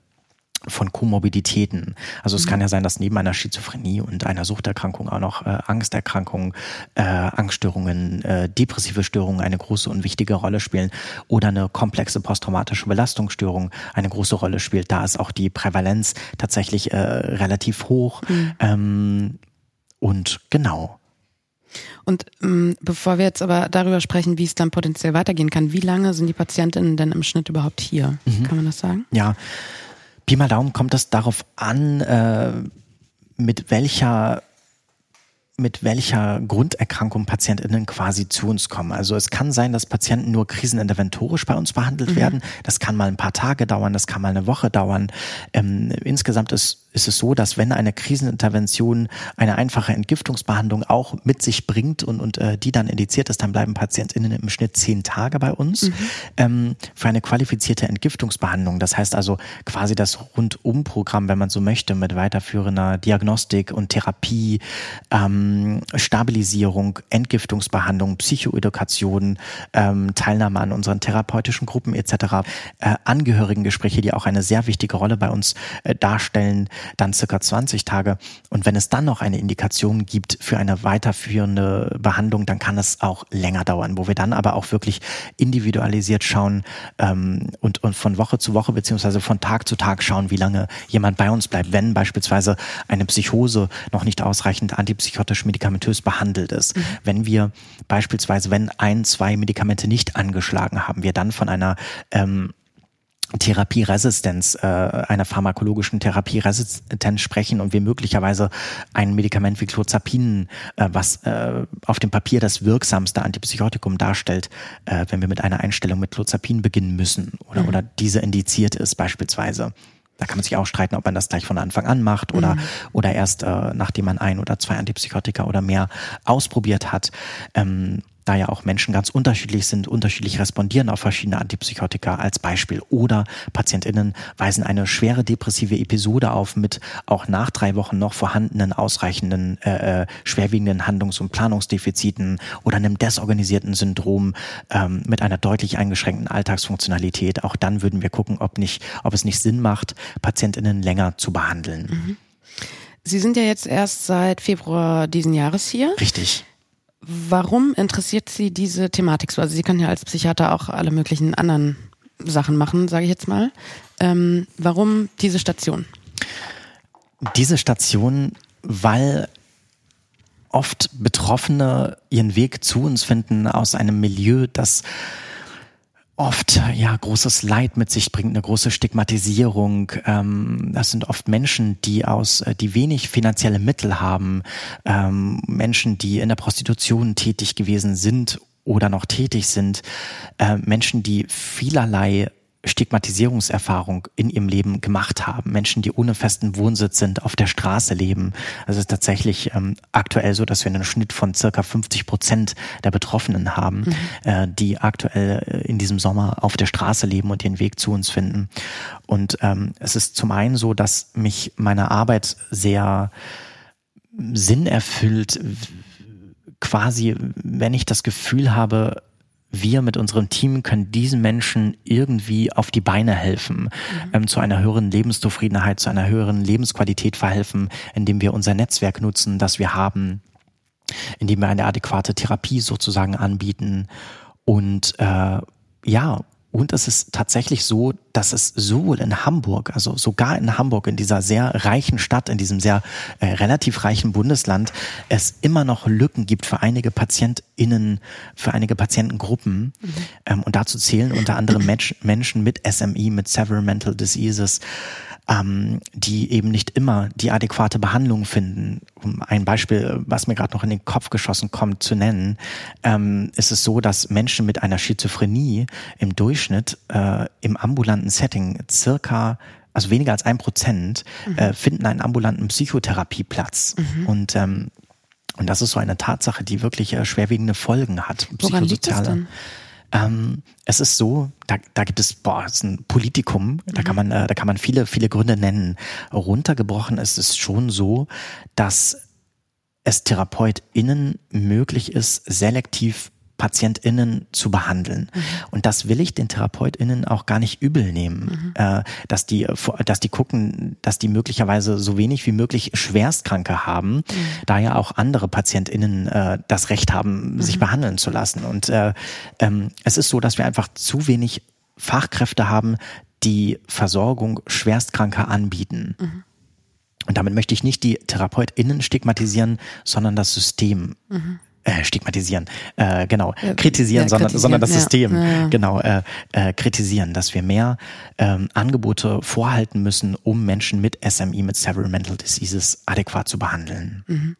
von Komorbiditäten. Also es mhm. kann ja sein, dass neben einer Schizophrenie und einer Suchterkrankung auch noch äh, Angsterkrankungen, äh, Angststörungen, äh, depressive Störungen eine große und wichtige Rolle spielen oder eine komplexe posttraumatische Belastungsstörung eine große Rolle spielt. Da ist auch die Prävalenz tatsächlich äh, relativ hoch. Mhm. Ähm, und genau. Und ähm, bevor wir jetzt aber darüber sprechen, wie es dann potenziell weitergehen kann, wie lange sind die Patientinnen denn im Schnitt überhaupt hier? Mhm. Kann man das sagen? Ja. Pi mal Daumen kommt es darauf an, äh, mit welcher mit welcher Grunderkrankung PatientInnen quasi zu uns kommen. Also es kann sein, dass Patienten nur kriseninterventorisch bei uns behandelt mhm. werden. Das kann mal ein paar Tage dauern, das kann mal eine Woche dauern. Ähm, insgesamt ist ist es so, dass wenn eine Krisenintervention eine einfache Entgiftungsbehandlung auch mit sich bringt und, und äh, die dann indiziert ist, dann bleiben PatientInnen im Schnitt zehn Tage bei uns mhm. ähm, für eine qualifizierte Entgiftungsbehandlung. Das heißt also quasi das Rundumprogramm, wenn man so möchte, mit weiterführender Diagnostik und Therapie, ähm, Stabilisierung, Entgiftungsbehandlung, Psychoedukation, ähm, Teilnahme an unseren therapeutischen Gruppen etc., äh, Angehörigengespräche, die auch eine sehr wichtige Rolle bei uns äh, darstellen, dann circa 20 Tage. Und wenn es dann noch eine Indikation gibt für eine weiterführende Behandlung, dann kann es auch länger dauern, wo wir dann aber auch wirklich individualisiert schauen ähm, und, und von Woche zu Woche beziehungsweise von Tag zu Tag schauen, wie lange jemand bei uns bleibt, wenn beispielsweise eine Psychose noch nicht ausreichend antipsychotisch medikamentös behandelt ist. Mhm. Wenn wir beispielsweise, wenn ein, zwei Medikamente nicht angeschlagen haben, wir dann von einer ähm, Therapieresistenz, äh, einer pharmakologischen Therapieresistenz sprechen und wir möglicherweise ein Medikament wie Clozapin, äh, was äh, auf dem Papier das wirksamste Antipsychotikum darstellt, äh, wenn wir mit einer Einstellung mit Clozapin beginnen müssen oder, mhm. oder diese indiziert ist beispielsweise. Da kann man sich auch streiten, ob man das gleich von Anfang an macht oder, mhm. oder erst äh, nachdem man ein oder zwei Antipsychotika oder mehr ausprobiert hat. Ähm, da ja auch Menschen ganz unterschiedlich sind, unterschiedlich respondieren auf verschiedene Antipsychotika als Beispiel. Oder PatientInnen weisen eine schwere depressive Episode auf mit auch nach drei Wochen noch vorhandenen, ausreichenden, äh, äh schwerwiegenden Handlungs- und Planungsdefiziten oder einem desorganisierten Syndrom ähm, mit einer deutlich eingeschränkten Alltagsfunktionalität. Auch dann würden wir gucken, ob nicht, ob es nicht Sinn macht, PatientInnen länger zu behandeln. Mhm. Sie sind ja jetzt erst seit Februar diesen Jahres hier. Richtig. Warum interessiert Sie diese Thematik so? Also Sie können ja als Psychiater auch alle möglichen anderen Sachen machen, sage ich jetzt mal. Ähm, warum diese Station? Diese Station, weil oft Betroffene ihren Weg zu uns finden aus einem Milieu, das oft ja großes Leid mit sich bringt, eine große Stigmatisierung. Ähm, das sind oft Menschen, die aus, äh, die wenig finanzielle Mittel haben, ähm, Menschen, die in der Prostitution tätig gewesen sind oder noch tätig sind, äh, Menschen, die vielerlei Stigmatisierungserfahrung in ihrem Leben gemacht haben. Menschen, die ohne festen Wohnsitz sind, auf der Straße leben. Also es ist tatsächlich ähm, aktuell so, dass wir einen Schnitt von circa 50 Prozent der Betroffenen haben, mhm. äh, die aktuell äh, in diesem Sommer auf der Straße leben und ihren Weg zu uns finden. Und ähm, es ist zum einen so, dass mich meine Arbeit sehr Sinn erfüllt, quasi, wenn ich das Gefühl habe, wir mit unserem Team können diesen Menschen irgendwie auf die Beine helfen, mhm. ähm, zu einer höheren Lebenszufriedenheit, zu einer höheren Lebensqualität verhelfen, indem wir unser Netzwerk nutzen, das wir haben, indem wir eine adäquate Therapie sozusagen anbieten und äh, ja, und es ist tatsächlich so, dass es sowohl in Hamburg, also sogar in Hamburg, in dieser sehr reichen Stadt, in diesem sehr äh, relativ reichen Bundesland, es immer noch Lücken gibt für einige PatientInnen, für einige Patientengruppen. Mhm. Ähm, und dazu zählen unter anderem Mensch, Menschen mit SMI, mit Several Mental Diseases, ähm, die eben nicht immer die adäquate Behandlung finden. Um ein Beispiel, was mir gerade noch in den Kopf geschossen kommt, zu nennen, ähm, ist es so, dass Menschen mit einer Schizophrenie im Durchschnitt äh, im ambulanten Setting circa also weniger als ein Prozent, mhm. äh, finden einen ambulanten Psychotherapieplatz. Mhm. Und ähm, und das ist so eine Tatsache, die wirklich äh, schwerwiegende Folgen hat. Woran liegt das denn? Ähm, es ist so, da, da gibt es, boah, es ist ein Politikum, da kann man, äh, da kann man viele, viele Gründe nennen. Runtergebrochen ist es schon so, dass es TherapeutInnen möglich ist, selektiv PatientInnen zu behandeln. Mhm. Und das will ich den TherapeutInnen auch gar nicht übel nehmen, mhm. äh, dass die, dass die gucken, dass die möglicherweise so wenig wie möglich Schwerstkranke haben, mhm. da ja auch andere PatientInnen äh, das Recht haben, sich mhm. behandeln zu lassen. Und äh, ähm, es ist so, dass wir einfach zu wenig Fachkräfte haben, die Versorgung Schwerstkranker anbieten. Mhm. Und damit möchte ich nicht die TherapeutInnen stigmatisieren, sondern das System. Mhm äh, stigmatisieren, äh, genau, ja, kritisieren, ja, sondern, kritisieren, sondern das System, ja, genau, äh, äh, kritisieren, dass wir mehr ähm, Angebote vorhalten müssen, um Menschen mit SMI, mit Several Mental Diseases adäquat zu behandeln. Mhm.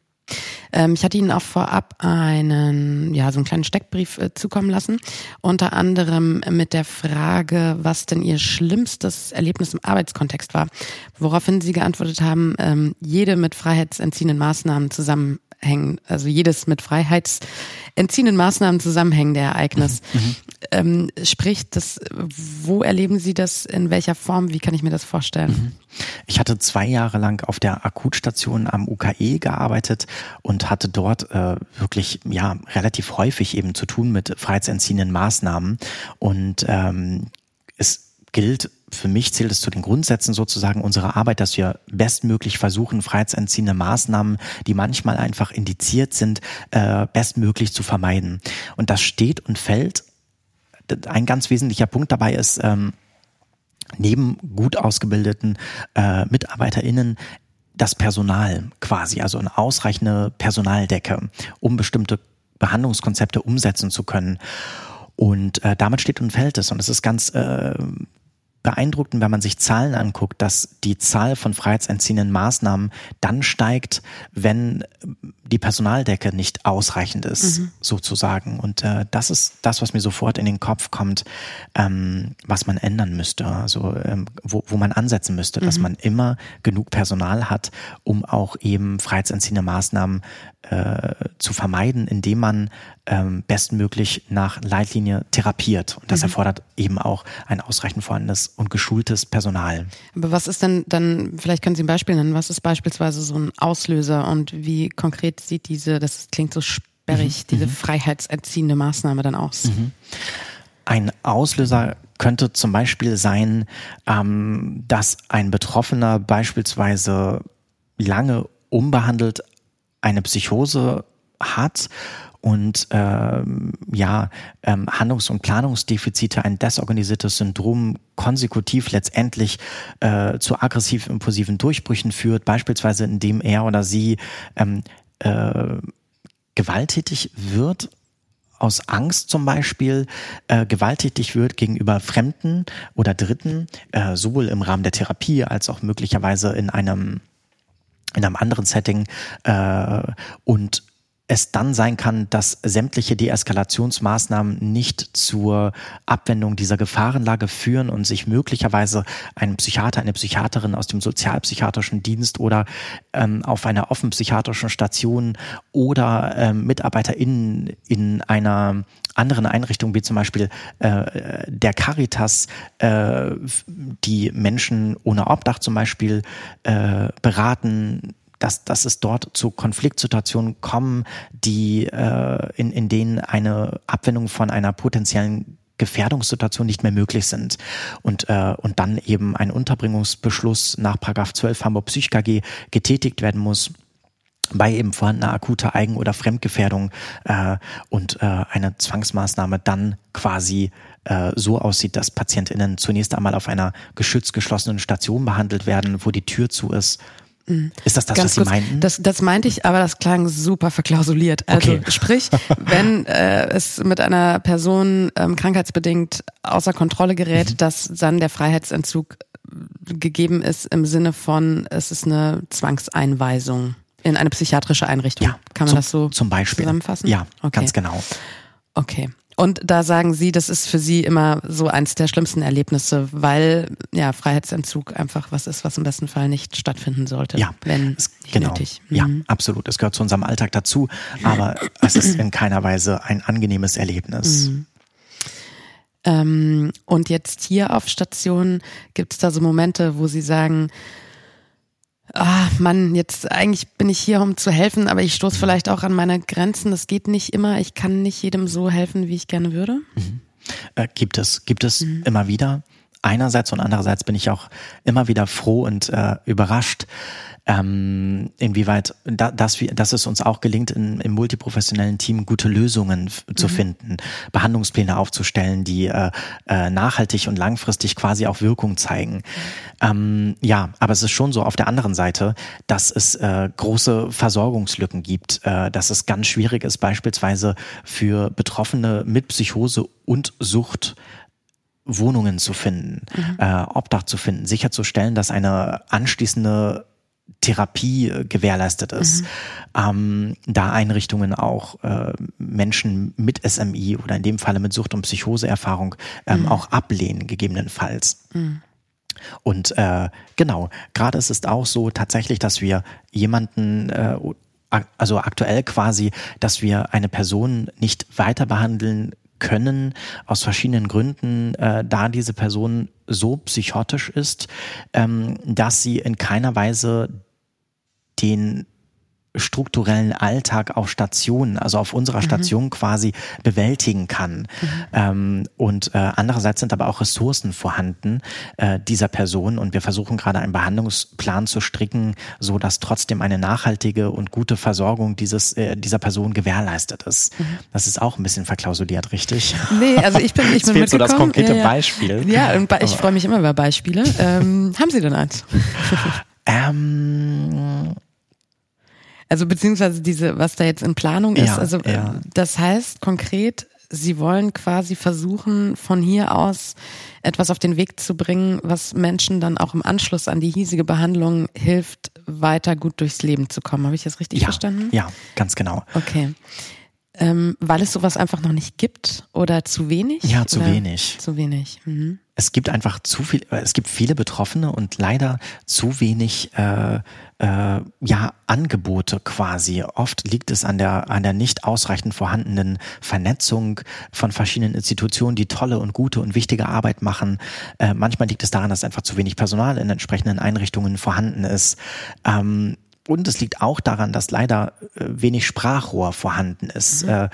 Ähm, ich hatte Ihnen auch vorab einen, ja, so einen kleinen Steckbrief äh, zukommen lassen. Unter anderem mit der Frage, was denn Ihr schlimmstes Erlebnis im Arbeitskontext war. Woraufhin Sie geantwortet haben, ähm, jede mit freiheitsentziehenden Maßnahmen zusammenhängen, also jedes mit freiheitsentziehenden Maßnahmen zusammenhängende Ereignis. Mhm. mhm. Ähm, sprich, das, wo erleben Sie das? In welcher Form? Wie kann ich mir das vorstellen? Mhm. Ich hatte zwei Jahre lang auf der Akutstation am UKE gearbeitet und hatte dort äh, wirklich ja relativ häufig eben zu tun mit freiheitsentziehenden Maßnahmen und ähm, es gilt für mich zählt es zu den Grundsätzen sozusagen unserer Arbeit, dass wir bestmöglich versuchen, freiheitsentziehende Maßnahmen, die manchmal einfach indiziert sind, äh, bestmöglich zu vermeiden. Und das steht und fällt. Ein ganz wesentlicher Punkt dabei ist, ähm, neben gut ausgebildeten äh, MitarbeiterInnen das Personal quasi, also eine ausreichende Personaldecke, um bestimmte Behandlungskonzepte umsetzen zu können. Und äh, damit steht und fällt es. Und es ist ganz äh, beeindruckend, wenn man sich Zahlen anguckt, dass die Zahl von freiheitsentziehenden Maßnahmen dann steigt, wenn die Personaldecke nicht ausreichend ist, mhm. sozusagen. Und äh, das ist das, was mir sofort in den Kopf kommt, ähm, was man ändern müsste, also ähm, wo, wo man ansetzen müsste, mhm. dass man immer genug Personal hat, um auch eben freiheitsentziehende Maßnahmen äh, zu vermeiden, indem man ähm, bestmöglich nach Leitlinie therapiert. Und das mhm. erfordert eben auch ein ausreichend vorhandenes und geschultes Personal. Aber was ist denn dann, vielleicht können Sie ein Beispiel nennen, was ist beispielsweise so ein Auslöser und wie konkret sieht diese, das klingt so sperrig, mhm. diese mhm. freiheitserziehende Maßnahme dann aus? Mhm. Ein Auslöser könnte zum Beispiel sein, ähm, dass ein Betroffener beispielsweise lange unbehandelt eine Psychose hat und ähm, ja ähm, Handlungs- und Planungsdefizite, ein desorganisiertes Syndrom konsekutiv letztendlich äh, zu aggressiv-impulsiven Durchbrüchen führt, beispielsweise indem er oder sie ähm, äh, gewalttätig wird aus Angst zum Beispiel äh, gewalttätig wird gegenüber Fremden oder Dritten, äh, sowohl im Rahmen der Therapie als auch möglicherweise in einem in einem anderen Setting äh, und es dann sein kann, dass sämtliche Deeskalationsmaßnahmen nicht zur Abwendung dieser Gefahrenlage führen und sich möglicherweise ein Psychiater, eine Psychiaterin aus dem sozialpsychiatrischen Dienst oder ähm, auf einer offenpsychiatrischen Station oder ähm, MitarbeiterInnen in einer anderen Einrichtungen wie zum Beispiel äh, der Caritas, äh, die Menschen ohne Obdach zum Beispiel äh, beraten, dass, dass es dort zu Konfliktsituationen kommen, die äh, in, in denen eine Abwendung von einer potenziellen Gefährdungssituation nicht mehr möglich sind und äh, und dann eben ein Unterbringungsbeschluss nach Paragraph 12 Hamburg Psych KG getätigt werden muss bei eben vorhandener akuter Eigen- oder Fremdgefährdung äh, und äh, eine Zwangsmaßnahme dann quasi äh, so aussieht, dass PatientInnen zunächst einmal auf einer geschützt geschlossenen Station behandelt werden, wo die Tür zu ist. Ist das das, Ganz was Sie kurz, meinten? Das, das meinte ich, aber das klang super verklausuliert. Also okay. sprich, wenn äh, es mit einer Person ähm, krankheitsbedingt außer Kontrolle gerät, mhm. dass dann der Freiheitsentzug gegeben ist im Sinne von, es ist eine Zwangseinweisung in eine psychiatrische Einrichtung. Ja, Kann man zum, das so zum Beispiel. zusammenfassen? Ja, okay. ganz genau. Okay. Und da sagen Sie, das ist für Sie immer so eins der schlimmsten Erlebnisse, weil ja Freiheitsentzug einfach was ist, was im besten Fall nicht stattfinden sollte. Ja, wenn es, genau. nötig. Mhm. Ja, absolut. Es gehört zu unserem Alltag dazu, aber es ist in keiner Weise ein angenehmes Erlebnis. Mhm. Ähm, und jetzt hier auf Station gibt es da so Momente, wo Sie sagen, ah, Mann, jetzt eigentlich bin ich hier, um zu helfen, aber ich stoße vielleicht auch an meine Grenzen. Das geht nicht immer. Ich kann nicht jedem so helfen, wie ich gerne würde. Mhm. Äh, gibt es, gibt es mhm. immer wieder. Einerseits und andererseits bin ich auch immer wieder froh und äh, überrascht, ähm, inwieweit da, dass, wir, dass es uns auch gelingt, in, im multiprofessionellen Team gute Lösungen zu mhm. finden, Behandlungspläne aufzustellen, die äh, äh, nachhaltig und langfristig quasi auch Wirkung zeigen. Mhm. Ähm, ja, aber es ist schon so auf der anderen Seite, dass es äh, große Versorgungslücken gibt, äh, dass es ganz schwierig ist, beispielsweise für Betroffene mit Psychose und Sucht Wohnungen zu finden, mhm. äh, Obdach zu finden, sicherzustellen, dass eine anschließende Therapie äh, gewährleistet ist, mhm. ähm, da Einrichtungen auch äh, Menschen mit SMI oder in dem Falle mit Sucht- und Psychoseerfahrung ähm, mhm. auch ablehnen, gegebenenfalls. Mhm. Und äh, genau, gerade ist es auch so tatsächlich, dass wir jemanden äh, also aktuell quasi, dass wir eine Person nicht weiter behandeln können aus verschiedenen Gründen, äh, da diese Person so psychotisch ist, ähm, dass sie in keiner Weise den strukturellen Alltag auf Stationen, also auf unserer mhm. Station mhm. quasi bewältigen kann. Mhm. Ähm, und äh, andererseits sind aber auch Ressourcen vorhanden äh, dieser Person und wir versuchen gerade einen Behandlungsplan zu stricken, so dass trotzdem eine nachhaltige und gute Versorgung dieses äh, dieser Person gewährleistet ist. Mhm. Das ist auch ein bisschen verklausuliert, richtig? Nee, also ich bin ich bin fehlt so das konkrete ja, ja. Beispiel. Ja, ich freue mich immer über Beispiele. Ähm, haben Sie denn eins? ähm also beziehungsweise diese, was da jetzt in Planung ist. Ja, also ja. das heißt konkret, Sie wollen quasi versuchen, von hier aus etwas auf den Weg zu bringen, was Menschen dann auch im Anschluss an die hiesige Behandlung hilft, weiter gut durchs Leben zu kommen. Habe ich das richtig ja, verstanden? Ja, ganz genau. Okay. Ähm, weil es sowas einfach noch nicht gibt oder zu wenig? Ja, zu oder? wenig. Zu wenig. Mhm. Es gibt einfach zu viel, äh, es gibt viele Betroffene und leider zu wenig äh, äh, ja Angebote quasi. Oft liegt es an der an der nicht ausreichend vorhandenen Vernetzung von verschiedenen Institutionen, die tolle und gute und wichtige Arbeit machen. Äh, manchmal liegt es daran, dass einfach zu wenig Personal in entsprechenden Einrichtungen vorhanden ist. Ähm, und es liegt auch daran, dass leider äh, wenig Sprachrohr vorhanden ist. Mhm. Äh,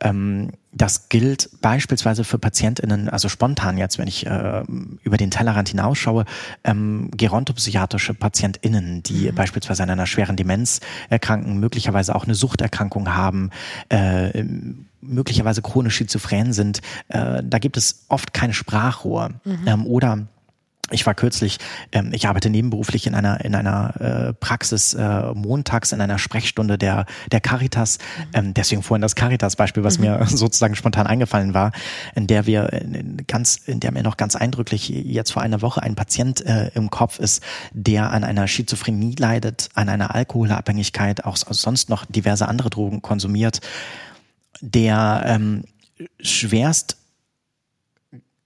ähm, das gilt beispielsweise für PatientInnen, also spontan jetzt, wenn ich äh, über den Tellerrand hinausschaue, ähm, gerontopsychiatrische PatientInnen, die mhm. beispielsweise an einer schweren Demenz erkranken, möglicherweise auch eine Suchterkrankung haben, äh, möglicherweise chronisch schizophren sind. Äh, da gibt es oft kein Sprachrohr. Mhm. Ähm, oder ich war kürzlich, ähm, ich arbeite nebenberuflich in einer in einer äh, Praxis äh, montags in einer Sprechstunde der der Caritas. Mhm. Ähm, deswegen vorhin das Caritas-Beispiel, was mhm. mir sozusagen spontan eingefallen war, in der wir in, ganz, in der mir noch ganz eindrücklich jetzt vor einer Woche ein Patient äh, im Kopf ist, der an einer Schizophrenie leidet, an einer Alkoholabhängigkeit, auch sonst noch diverse andere Drogen konsumiert, der ähm, schwerst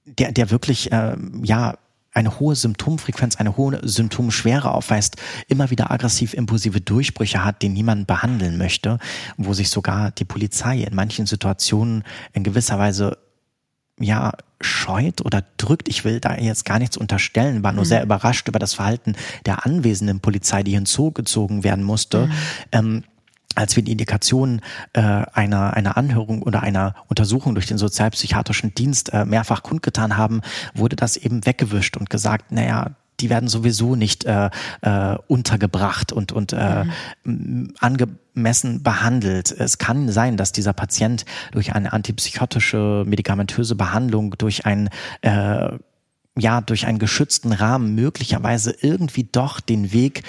der, der wirklich, äh, ja, eine hohe Symptomfrequenz, eine hohe Symptomschwere aufweist, immer wieder aggressiv-impulsive Durchbrüche hat, den niemand behandeln möchte, wo sich sogar die Polizei in manchen Situationen in gewisser Weise ja scheut oder drückt. Ich will da jetzt gar nichts unterstellen, war nur mhm. sehr überrascht über das Verhalten der anwesenden Polizei, die hinzugezogen werden musste. Mhm. Ähm, als wir die Indikationen äh, einer, einer Anhörung oder einer Untersuchung durch den sozialpsychiatrischen Dienst äh, mehrfach kundgetan haben, wurde das eben weggewischt und gesagt, naja, die werden sowieso nicht äh, äh, untergebracht und, und äh, mhm. angemessen behandelt. Es kann sein, dass dieser Patient durch eine antipsychotische medikamentöse Behandlung, durch ein äh, ja durch einen geschützten Rahmen möglicherweise irgendwie doch den Weg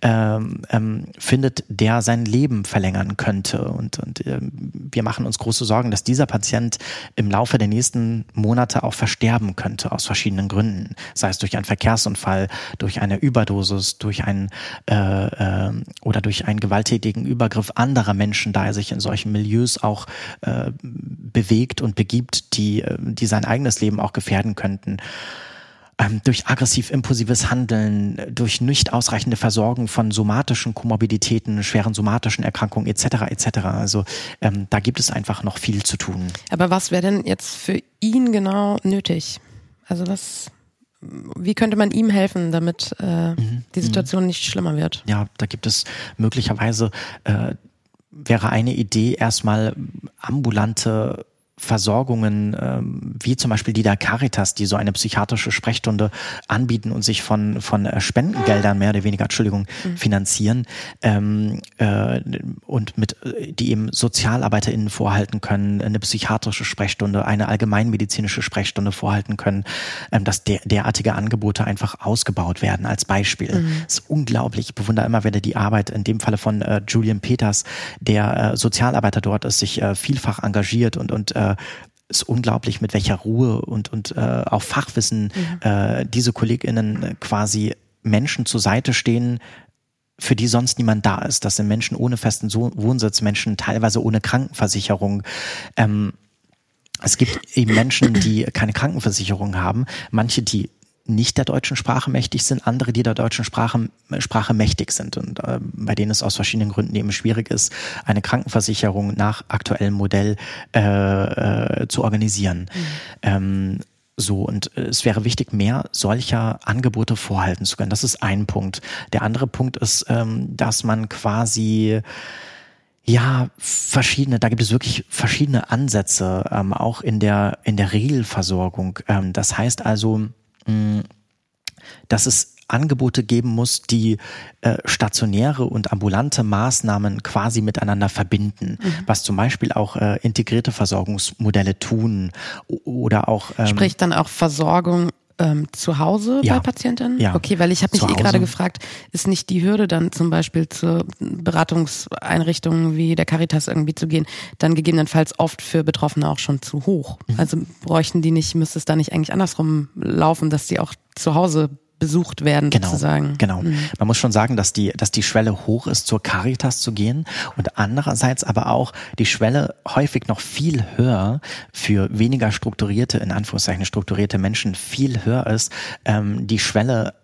ähm, ähm, findet, der sein Leben verlängern könnte. Und, und ähm, wir machen uns große Sorgen, dass dieser Patient im Laufe der nächsten Monate auch versterben könnte aus verschiedenen Gründen, sei es durch einen Verkehrsunfall, durch eine Überdosis, durch einen äh, äh, oder durch einen gewalttätigen Übergriff anderer Menschen, da er sich in solchen Milieus auch äh, bewegt und begibt, die, äh, die sein eigenes Leben auch gefährden könnten ähm, durch aggressiv-impulsives Handeln, durch nicht ausreichende Versorgung von somatischen Komorbiditäten, schweren somatischen Erkrankungen etc. etc. Also ähm, da gibt es einfach noch viel zu tun. Aber was wäre denn jetzt für ihn genau nötig? Also was wie könnte man ihm helfen, damit äh, mhm. die Situation mhm. nicht schlimmer wird? Ja, da gibt es möglicherweise äh, wäre eine Idee erstmal ambulante Versorgungen, ähm, wie zum Beispiel die der Caritas, die so eine psychiatrische Sprechstunde anbieten und sich von, von äh, Spendengeldern mehr oder weniger, Entschuldigung, mhm. finanzieren ähm, äh, und mit, äh, die eben SozialarbeiterInnen vorhalten können, eine psychiatrische Sprechstunde, eine allgemeinmedizinische Sprechstunde vorhalten können, ähm, dass der, derartige Angebote einfach ausgebaut werden als Beispiel. Mhm. Das ist unglaublich. Ich bewundere immer wieder die Arbeit, in dem Falle von äh, Julian Peters, der äh, Sozialarbeiter dort ist, sich äh, vielfach engagiert und, und äh, ist unglaublich, mit welcher Ruhe und, und äh, auch Fachwissen mhm. äh, diese KollegInnen quasi Menschen zur Seite stehen, für die sonst niemand da ist. Das sind Menschen ohne festen Wohnsitz, Menschen teilweise ohne Krankenversicherung. Ähm, es gibt eben Menschen, die keine Krankenversicherung haben, manche, die nicht der deutschen Sprache mächtig sind, andere, die der deutschen Sprache, Sprache mächtig sind und äh, bei denen es aus verschiedenen Gründen eben schwierig ist, eine Krankenversicherung nach aktuellem Modell äh, äh, zu organisieren. Mhm. Ähm, so, und äh, es wäre wichtig, mehr solcher Angebote vorhalten zu können. Das ist ein Punkt. Der andere Punkt ist, ähm, dass man quasi ja, verschiedene, da gibt es wirklich verschiedene Ansätze, ähm, auch in der, in der Regelversorgung. Ähm, das heißt also, dass es Angebote geben muss, die äh, stationäre und ambulante Maßnahmen quasi miteinander verbinden, mhm. was zum Beispiel auch äh, integrierte Versorgungsmodelle tun oder auch ähm, sprich dann auch Versorgung ähm, zu Hause ja. bei Patientinnen? Ja. Okay, weil ich habe mich eh gerade gefragt, ist nicht die Hürde dann zum Beispiel zu Beratungseinrichtungen wie der Caritas irgendwie zu gehen, dann gegebenenfalls oft für Betroffene auch schon zu hoch? Mhm. Also bräuchten die nicht, müsste es da nicht eigentlich andersrum laufen, dass die auch zu Hause besucht werden genau, sozusagen. Genau. Mhm. Man muss schon sagen, dass die, dass die Schwelle hoch ist, zur Caritas zu gehen und andererseits aber auch die Schwelle häufig noch viel höher für weniger strukturierte, in Anführungszeichen strukturierte Menschen viel höher ist, ähm, die Schwelle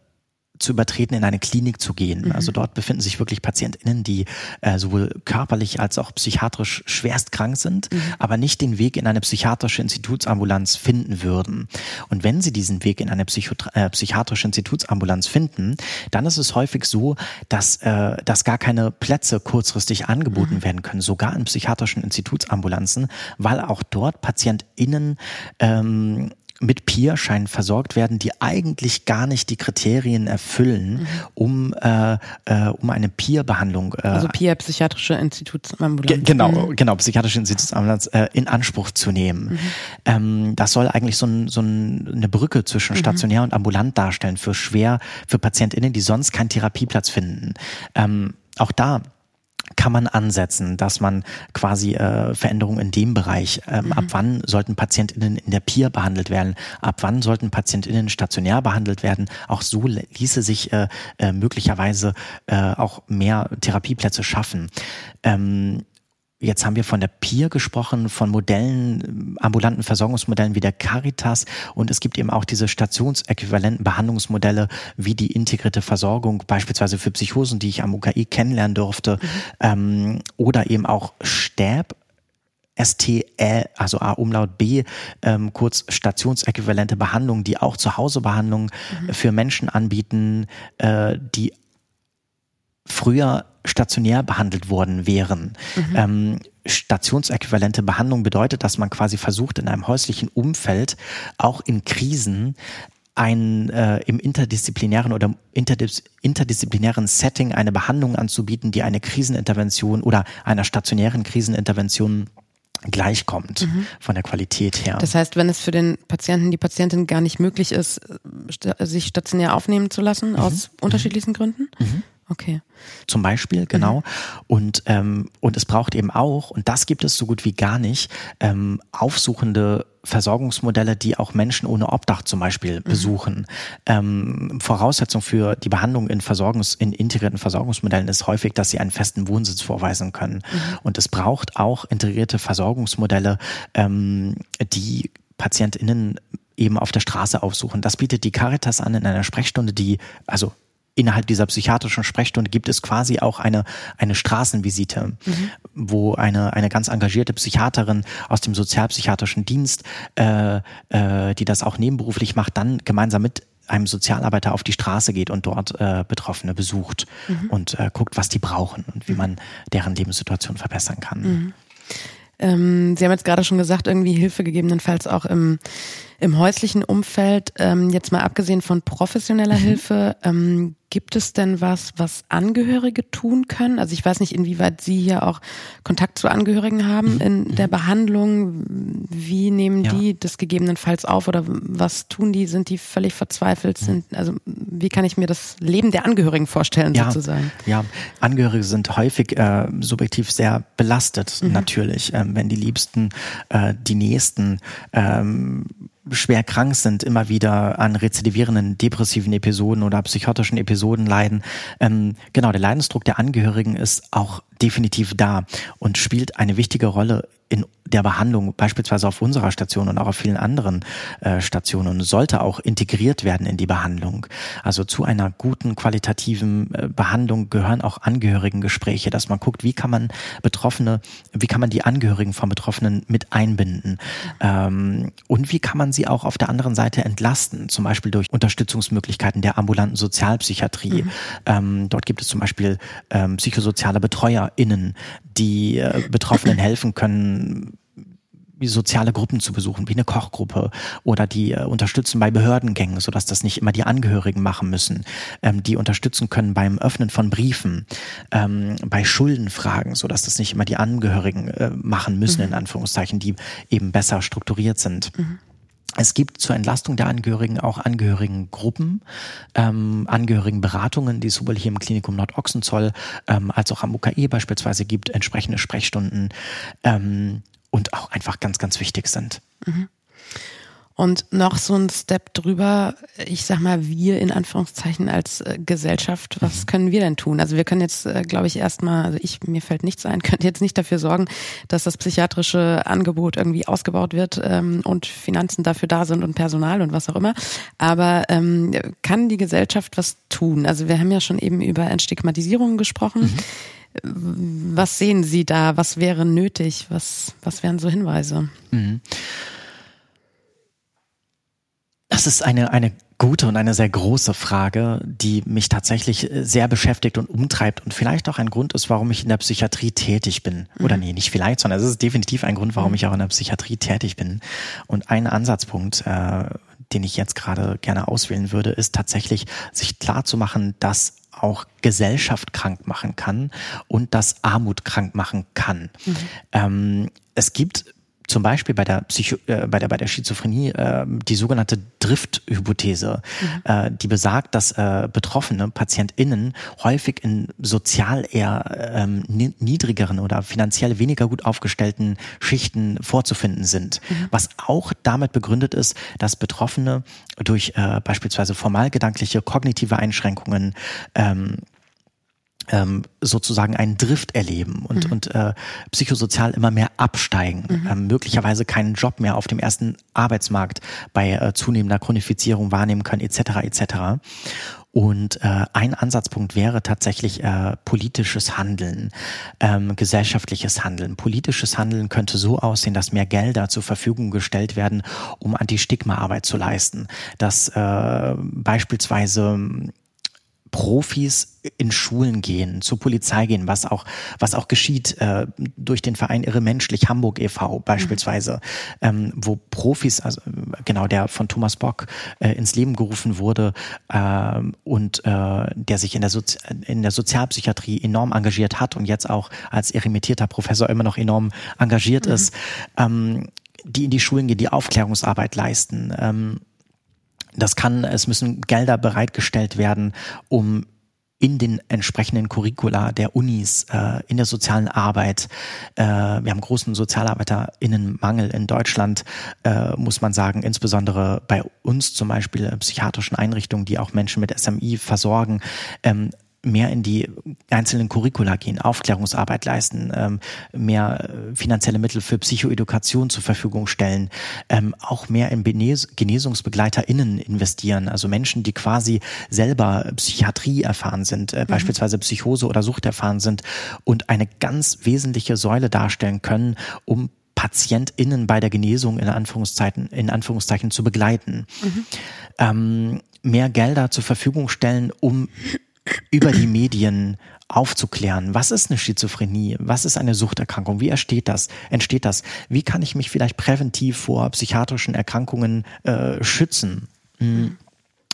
zu übertreten, in eine Klinik zu gehen. Mhm. Also dort befinden sich wirklich PatientInnen, die äh, sowohl körperlich als auch psychiatrisch schwerst krank sind, mhm. aber nicht den Weg in eine psychiatrische Institutsambulanz finden würden. Und wenn sie diesen Weg in eine Psycho äh, psychiatrische Institutsambulanz finden, dann ist es häufig so, dass, äh, dass gar keine Plätze kurzfristig angeboten mhm. werden können, sogar in psychiatrischen Institutsambulanzen, weil auch dort PatientInnen ähm, mit Peer-Scheinen versorgt werden, die eigentlich gar nicht die Kriterien erfüllen, mhm. um, äh, äh, um eine Peer-Behandlung. Äh, also Peer psychiatrische Institutsambulanz. Genau, mhm. genau, psychiatrische Institutsambulanz äh, in Anspruch zu nehmen. Mhm. Ähm, das soll eigentlich so, ein, so ein, eine Brücke zwischen mhm. stationär und ambulant darstellen für schwer, für PatientInnen, die sonst keinen Therapieplatz finden. Ähm, auch da kann man ansetzen, dass man quasi äh, Veränderungen in dem Bereich, ähm, mhm. ab wann sollten PatientInnen in der Peer behandelt werden, ab wann sollten PatientInnen stationär behandelt werden. Auch so ließe sich äh, äh, möglicherweise äh, auch mehr Therapieplätze schaffen. Ähm, Jetzt haben wir von der PIR gesprochen, von Modellen, ambulanten Versorgungsmodellen wie der Caritas und es gibt eben auch diese stationsäquivalenten Behandlungsmodelle wie die integrierte Versorgung, beispielsweise für Psychosen, die ich am UKI kennenlernen durfte, mhm. ähm, oder eben auch STÄB, STL, also A Umlaut B, ähm, kurz stationsäquivalente Behandlungen, die auch Zuhausebehandlungen mhm. für Menschen anbieten, äh, die früher stationär behandelt worden wären. Mhm. Ähm, stationsäquivalente Behandlung bedeutet, dass man quasi versucht, in einem häuslichen Umfeld, auch in Krisen, ein äh, im interdisziplinären oder interdis interdisziplinären Setting eine Behandlung anzubieten, die eine Krisenintervention oder einer stationären Krisenintervention gleichkommt mhm. von der Qualität her. Das heißt, wenn es für den Patienten, die Patientin gar nicht möglich ist, sich stationär aufnehmen zu lassen, mhm. aus unterschiedlichsten Gründen? Mhm. Okay. Zum Beispiel, genau. Mhm. Und, ähm, und es braucht eben auch, und das gibt es so gut wie gar nicht, ähm, aufsuchende Versorgungsmodelle, die auch Menschen ohne Obdach zum Beispiel mhm. besuchen. Ähm, Voraussetzung für die Behandlung in Versorgungs-, in integrierten Versorgungsmodellen ist häufig, dass sie einen festen Wohnsitz vorweisen können. Mhm. Und es braucht auch integrierte Versorgungsmodelle, ähm, die PatientInnen eben auf der Straße aufsuchen. Das bietet die Caritas an in einer Sprechstunde, die, also innerhalb dieser psychiatrischen Sprechstunde gibt es quasi auch eine, eine Straßenvisite, mhm. wo eine, eine ganz engagierte Psychiaterin aus dem sozialpsychiatrischen Dienst, äh, äh, die das auch nebenberuflich macht, dann gemeinsam mit einem Sozialarbeiter auf die Straße geht und dort äh, Betroffene besucht mhm. und äh, guckt, was die brauchen und wie mhm. man deren Lebenssituation verbessern kann. Mhm. Ähm, Sie haben jetzt gerade schon gesagt, irgendwie Hilfe gegebenenfalls auch im, im häuslichen Umfeld. Ähm, jetzt mal abgesehen von professioneller mhm. Hilfe, ähm, Gibt es denn was, was Angehörige tun können? Also ich weiß nicht, inwieweit Sie hier auch Kontakt zu Angehörigen haben mhm. in der mhm. Behandlung. Wie nehmen ja. die das gegebenenfalls auf oder was tun die? Sind die völlig verzweifelt? Sind, also wie kann ich mir das Leben der Angehörigen vorstellen ja, sozusagen? Ja, Angehörige sind häufig äh, subjektiv sehr belastet mhm. natürlich, ähm, wenn die Liebsten, äh, die Nächsten ähm, schwer krank sind, immer wieder an rezidivierenden depressiven Episoden oder psychotischen Episoden leiden. Ähm, genau, der Leidensdruck der Angehörigen ist auch definitiv da und spielt eine wichtige Rolle in der Behandlung, beispielsweise auf unserer Station und auch auf vielen anderen äh, Stationen, sollte auch integriert werden in die Behandlung. Also zu einer guten qualitativen äh, Behandlung gehören auch Angehörigengespräche, dass man guckt, wie kann man Betroffene, wie kann man die Angehörigen von Betroffenen mit einbinden ähm, und wie kann man sie auch auf der anderen Seite entlasten, zum Beispiel durch Unterstützungsmöglichkeiten der ambulanten Sozialpsychiatrie. Mhm. Ähm, dort gibt es zum Beispiel ähm, psychosoziale BetreuerInnen, die äh, Betroffenen helfen können, soziale Gruppen zu besuchen, wie eine Kochgruppe oder die äh, unterstützen bei Behördengängen, sodass das nicht immer die Angehörigen machen müssen, ähm, die unterstützen können beim Öffnen von Briefen, ähm, bei Schuldenfragen, sodass das nicht immer die Angehörigen äh, machen müssen, mhm. in Anführungszeichen, die eben besser strukturiert sind. Mhm. Es gibt zur Entlastung der Angehörigen auch Angehörigengruppen, ähm, Angehörigenberatungen, die es sowohl hier im Klinikum Nordochsenzoll ähm, als auch am UKE beispielsweise gibt, entsprechende Sprechstunden. Ähm, und auch einfach ganz, ganz wichtig sind. Mhm. Und noch so ein Step drüber, ich sag mal, wir in Anführungszeichen als äh, Gesellschaft, was mhm. können wir denn tun? Also wir können jetzt, äh, glaube ich, erstmal, also ich, mir fällt nichts ein, könnte jetzt nicht dafür sorgen, dass das psychiatrische Angebot irgendwie ausgebaut wird ähm, und Finanzen dafür da sind und Personal und was auch immer. Aber ähm, kann die Gesellschaft was tun? Also wir haben ja schon eben über Entstigmatisierung gesprochen. Mhm. Was sehen Sie da? Was wäre nötig? Was, was wären so Hinweise? Mhm. Das ist eine, eine gute und eine sehr große Frage, die mich tatsächlich sehr beschäftigt und umtreibt und vielleicht auch ein Grund ist, warum ich in der Psychiatrie tätig bin. Oder mhm. nee, nicht vielleicht, sondern es ist definitiv ein Grund, warum mhm. ich auch in der Psychiatrie tätig bin. Und ein Ansatzpunkt, äh, den ich jetzt gerade gerne auswählen würde, ist tatsächlich, sich klar zu machen, dass auch Gesellschaft krank machen kann und das Armut krank machen kann. Mhm. Ähm, es gibt zum Beispiel bei der Psycho äh, bei der bei der Schizophrenie äh, die sogenannte Drift-Hypothese, mhm. äh, die besagt, dass äh, betroffene PatientInnen häufig in sozial eher ähm, niedrigeren oder finanziell weniger gut aufgestellten Schichten vorzufinden sind, mhm. was auch damit begründet ist, dass Betroffene durch äh, beispielsweise formalgedankliche kognitive Einschränkungen ähm, ähm, sozusagen einen Drift erleben und, mhm. und äh, psychosozial immer mehr absteigen, mhm. ähm, möglicherweise keinen Job mehr auf dem ersten Arbeitsmarkt bei äh, zunehmender Chronifizierung wahrnehmen können, etc. etc. Und äh, ein Ansatzpunkt wäre tatsächlich äh, politisches Handeln, ähm, gesellschaftliches Handeln. Politisches Handeln könnte so aussehen, dass mehr Gelder zur Verfügung gestellt werden, um Anti-Stigma-Arbeit zu leisten. Dass äh, beispielsweise Profis in Schulen gehen, zur Polizei gehen, was auch, was auch geschieht äh, durch den Verein Irre Menschlich Hamburg e.V. beispielsweise, mhm. ähm, wo Profis, also genau der von Thomas Bock äh, ins Leben gerufen wurde äh, und äh, der sich in der, Sozi in der Sozialpsychiatrie enorm engagiert hat und jetzt auch als emeritierter Professor immer noch enorm engagiert mhm. ist, ähm, die in die Schulen gehen, die Aufklärungsarbeit leisten. Ähm, das kann, es müssen Gelder bereitgestellt werden, um in den entsprechenden Curricula der Unis, äh, in der sozialen Arbeit. Äh, wir haben großen SozialarbeiterInnenmangel in Deutschland, äh, muss man sagen, insbesondere bei uns zum Beispiel psychiatrischen Einrichtungen, die auch Menschen mit SMI versorgen. Ähm, mehr in die einzelnen Curricula gehen, Aufklärungsarbeit leisten, ähm, mehr äh, finanzielle Mittel für Psychoedukation zur Verfügung stellen, ähm, auch mehr in GenesungsbegleiterInnen investieren, also Menschen, die quasi selber Psychiatrie erfahren sind, äh, mhm. beispielsweise Psychose oder Sucht erfahren sind und eine ganz wesentliche Säule darstellen können, um PatientInnen bei der Genesung in Anführungszeichen, in Anführungszeichen zu begleiten. Mhm. Ähm, mehr Gelder zur Verfügung stellen, um über die Medien aufzuklären. Was ist eine Schizophrenie? Was ist eine Suchterkrankung? Wie entsteht das? Entsteht das? Wie kann ich mich vielleicht präventiv vor psychiatrischen Erkrankungen äh, schützen? Hm.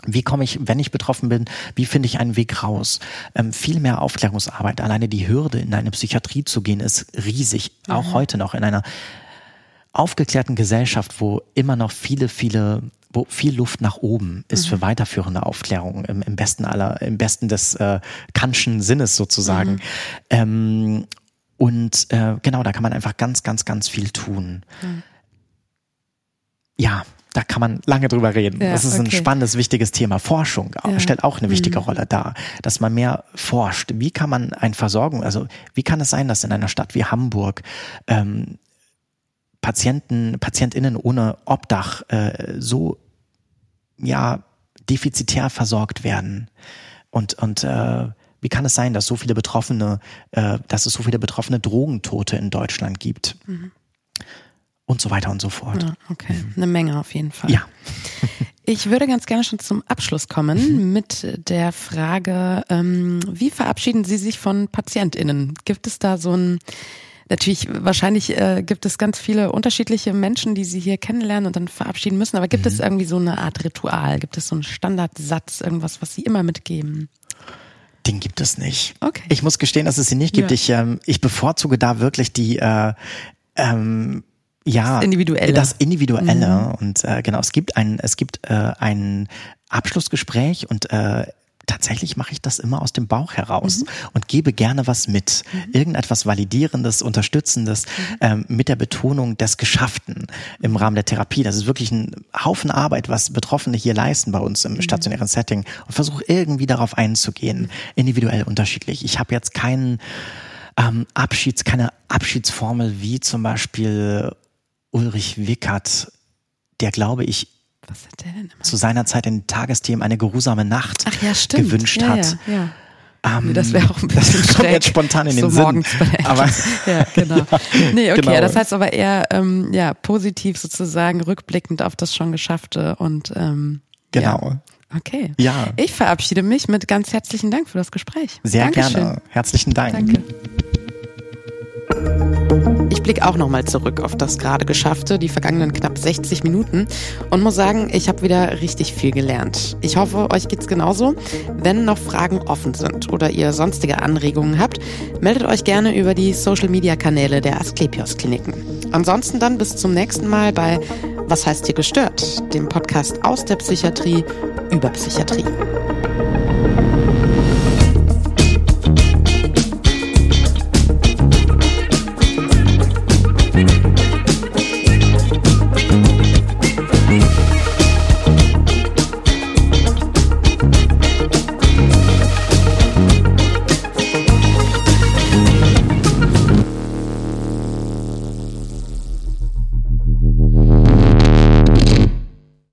Wie komme ich, wenn ich betroffen bin, wie finde ich einen Weg raus? Ähm, viel mehr Aufklärungsarbeit. Alleine die Hürde, in eine Psychiatrie zu gehen, ist riesig. Mhm. Auch heute noch in einer aufgeklärten Gesellschaft, wo immer noch viele, viele wo viel Luft nach oben ist mhm. für weiterführende Aufklärung im, im, besten aller, im besten des äh, Kantschen Sinnes sozusagen. Mhm. Ähm, und äh, genau, da kann man einfach ganz, ganz, ganz viel tun. Mhm. Ja, da kann man lange drüber reden. Ja, das ist ein okay. spannendes, wichtiges Thema. Forschung Ja. stellt auch eine wichtige Mhm. Rolle dar, dass man mehr forscht. Wie kann man ein Versorgung, also wie kann es sein, dass in einer Stadt wie Hamburg ähm, Patienten, PatientInnen ohne Obdach äh, so ja defizitär versorgt werden und und äh, wie kann es sein, dass so viele Betroffene, äh, dass es so viele betroffene Drogentote in Deutschland gibt und so weiter und so fort. Ja, okay, eine Menge auf jeden Fall. Ja. Ich würde ganz gerne schon zum Abschluss kommen mit der Frage, ähm, wie verabschieden Sie sich von PatientInnen? Gibt es da so ein, natürlich, wahrscheinlich äh, gibt es ganz viele unterschiedliche Menschen, die Sie hier kennenlernen und dann verabschieden müssen, aber gibt es irgendwie so eine Art Ritual? Gibt es so einen Standardsatz, irgendwas, was Sie immer mitgeben? Den gibt es nicht. Okay. Ich muss gestehen, dass es ihn nicht gibt. Ja. Ich, ähm, ich bevorzuge da wirklich die äh, ähm, ja, Das Individuelle. Das Individuelle. Und äh, genau, es gibt ein, es gibt äh, ein Abschlussgespräch und äh, tatsächlich mache ich das immer aus dem Bauch heraus und gebe gerne was mit. Irgendetwas Validierendes, Unterstützendes, ähm, mit der Betonung des Geschafften im Rahmen der Therapie. Das ist wirklich ein Haufen Arbeit, was Betroffene hier leisten bei uns im stationären Setting und versuche irgendwie darauf einzugehen. Individuell unterschiedlich. Ich habe jetzt keinen ähm, Abschieds, keine Abschiedsformel wie zum Beispiel Ulrich Wickert, der glaube ich Was hat der denn immer? zu seiner Zeit in Tagesthemen eine geruhsame Nacht Ach ja, gewünscht ja, hat. Ja, ja. Ähm, Nee, das wäre auch ein das bisschen kommt schräg. jetzt spontan in den so Sinn. Aber ja, genau. Nee, okay, genau. das heißt aber eher ähm, ja, positiv sozusagen rückblickend auf das schon Geschaffte und ähm, Genau. Ja. Okay. Ja. Ich verabschiede mich mit ganz herzlichen Dank für das Gespräch. sehr Dankeschön. gerne. Herzlichen Dank. Danke. Ich blicke auch nochmal zurück auf das gerade Geschaffte, die vergangenen knapp 60 Minuten und muss sagen, ich habe wieder richtig viel gelernt. Ich hoffe, euch geht's genauso. Wenn noch Fragen offen sind oder ihr sonstige Anregungen habt, meldet euch gerne über die Social Media Kanäle der Asklepios Kliniken. Ansonsten dann bis zum nächsten Mal bei Was heißt hier gestört? Dem Podcast aus der Psychiatrie über Psychiatrie.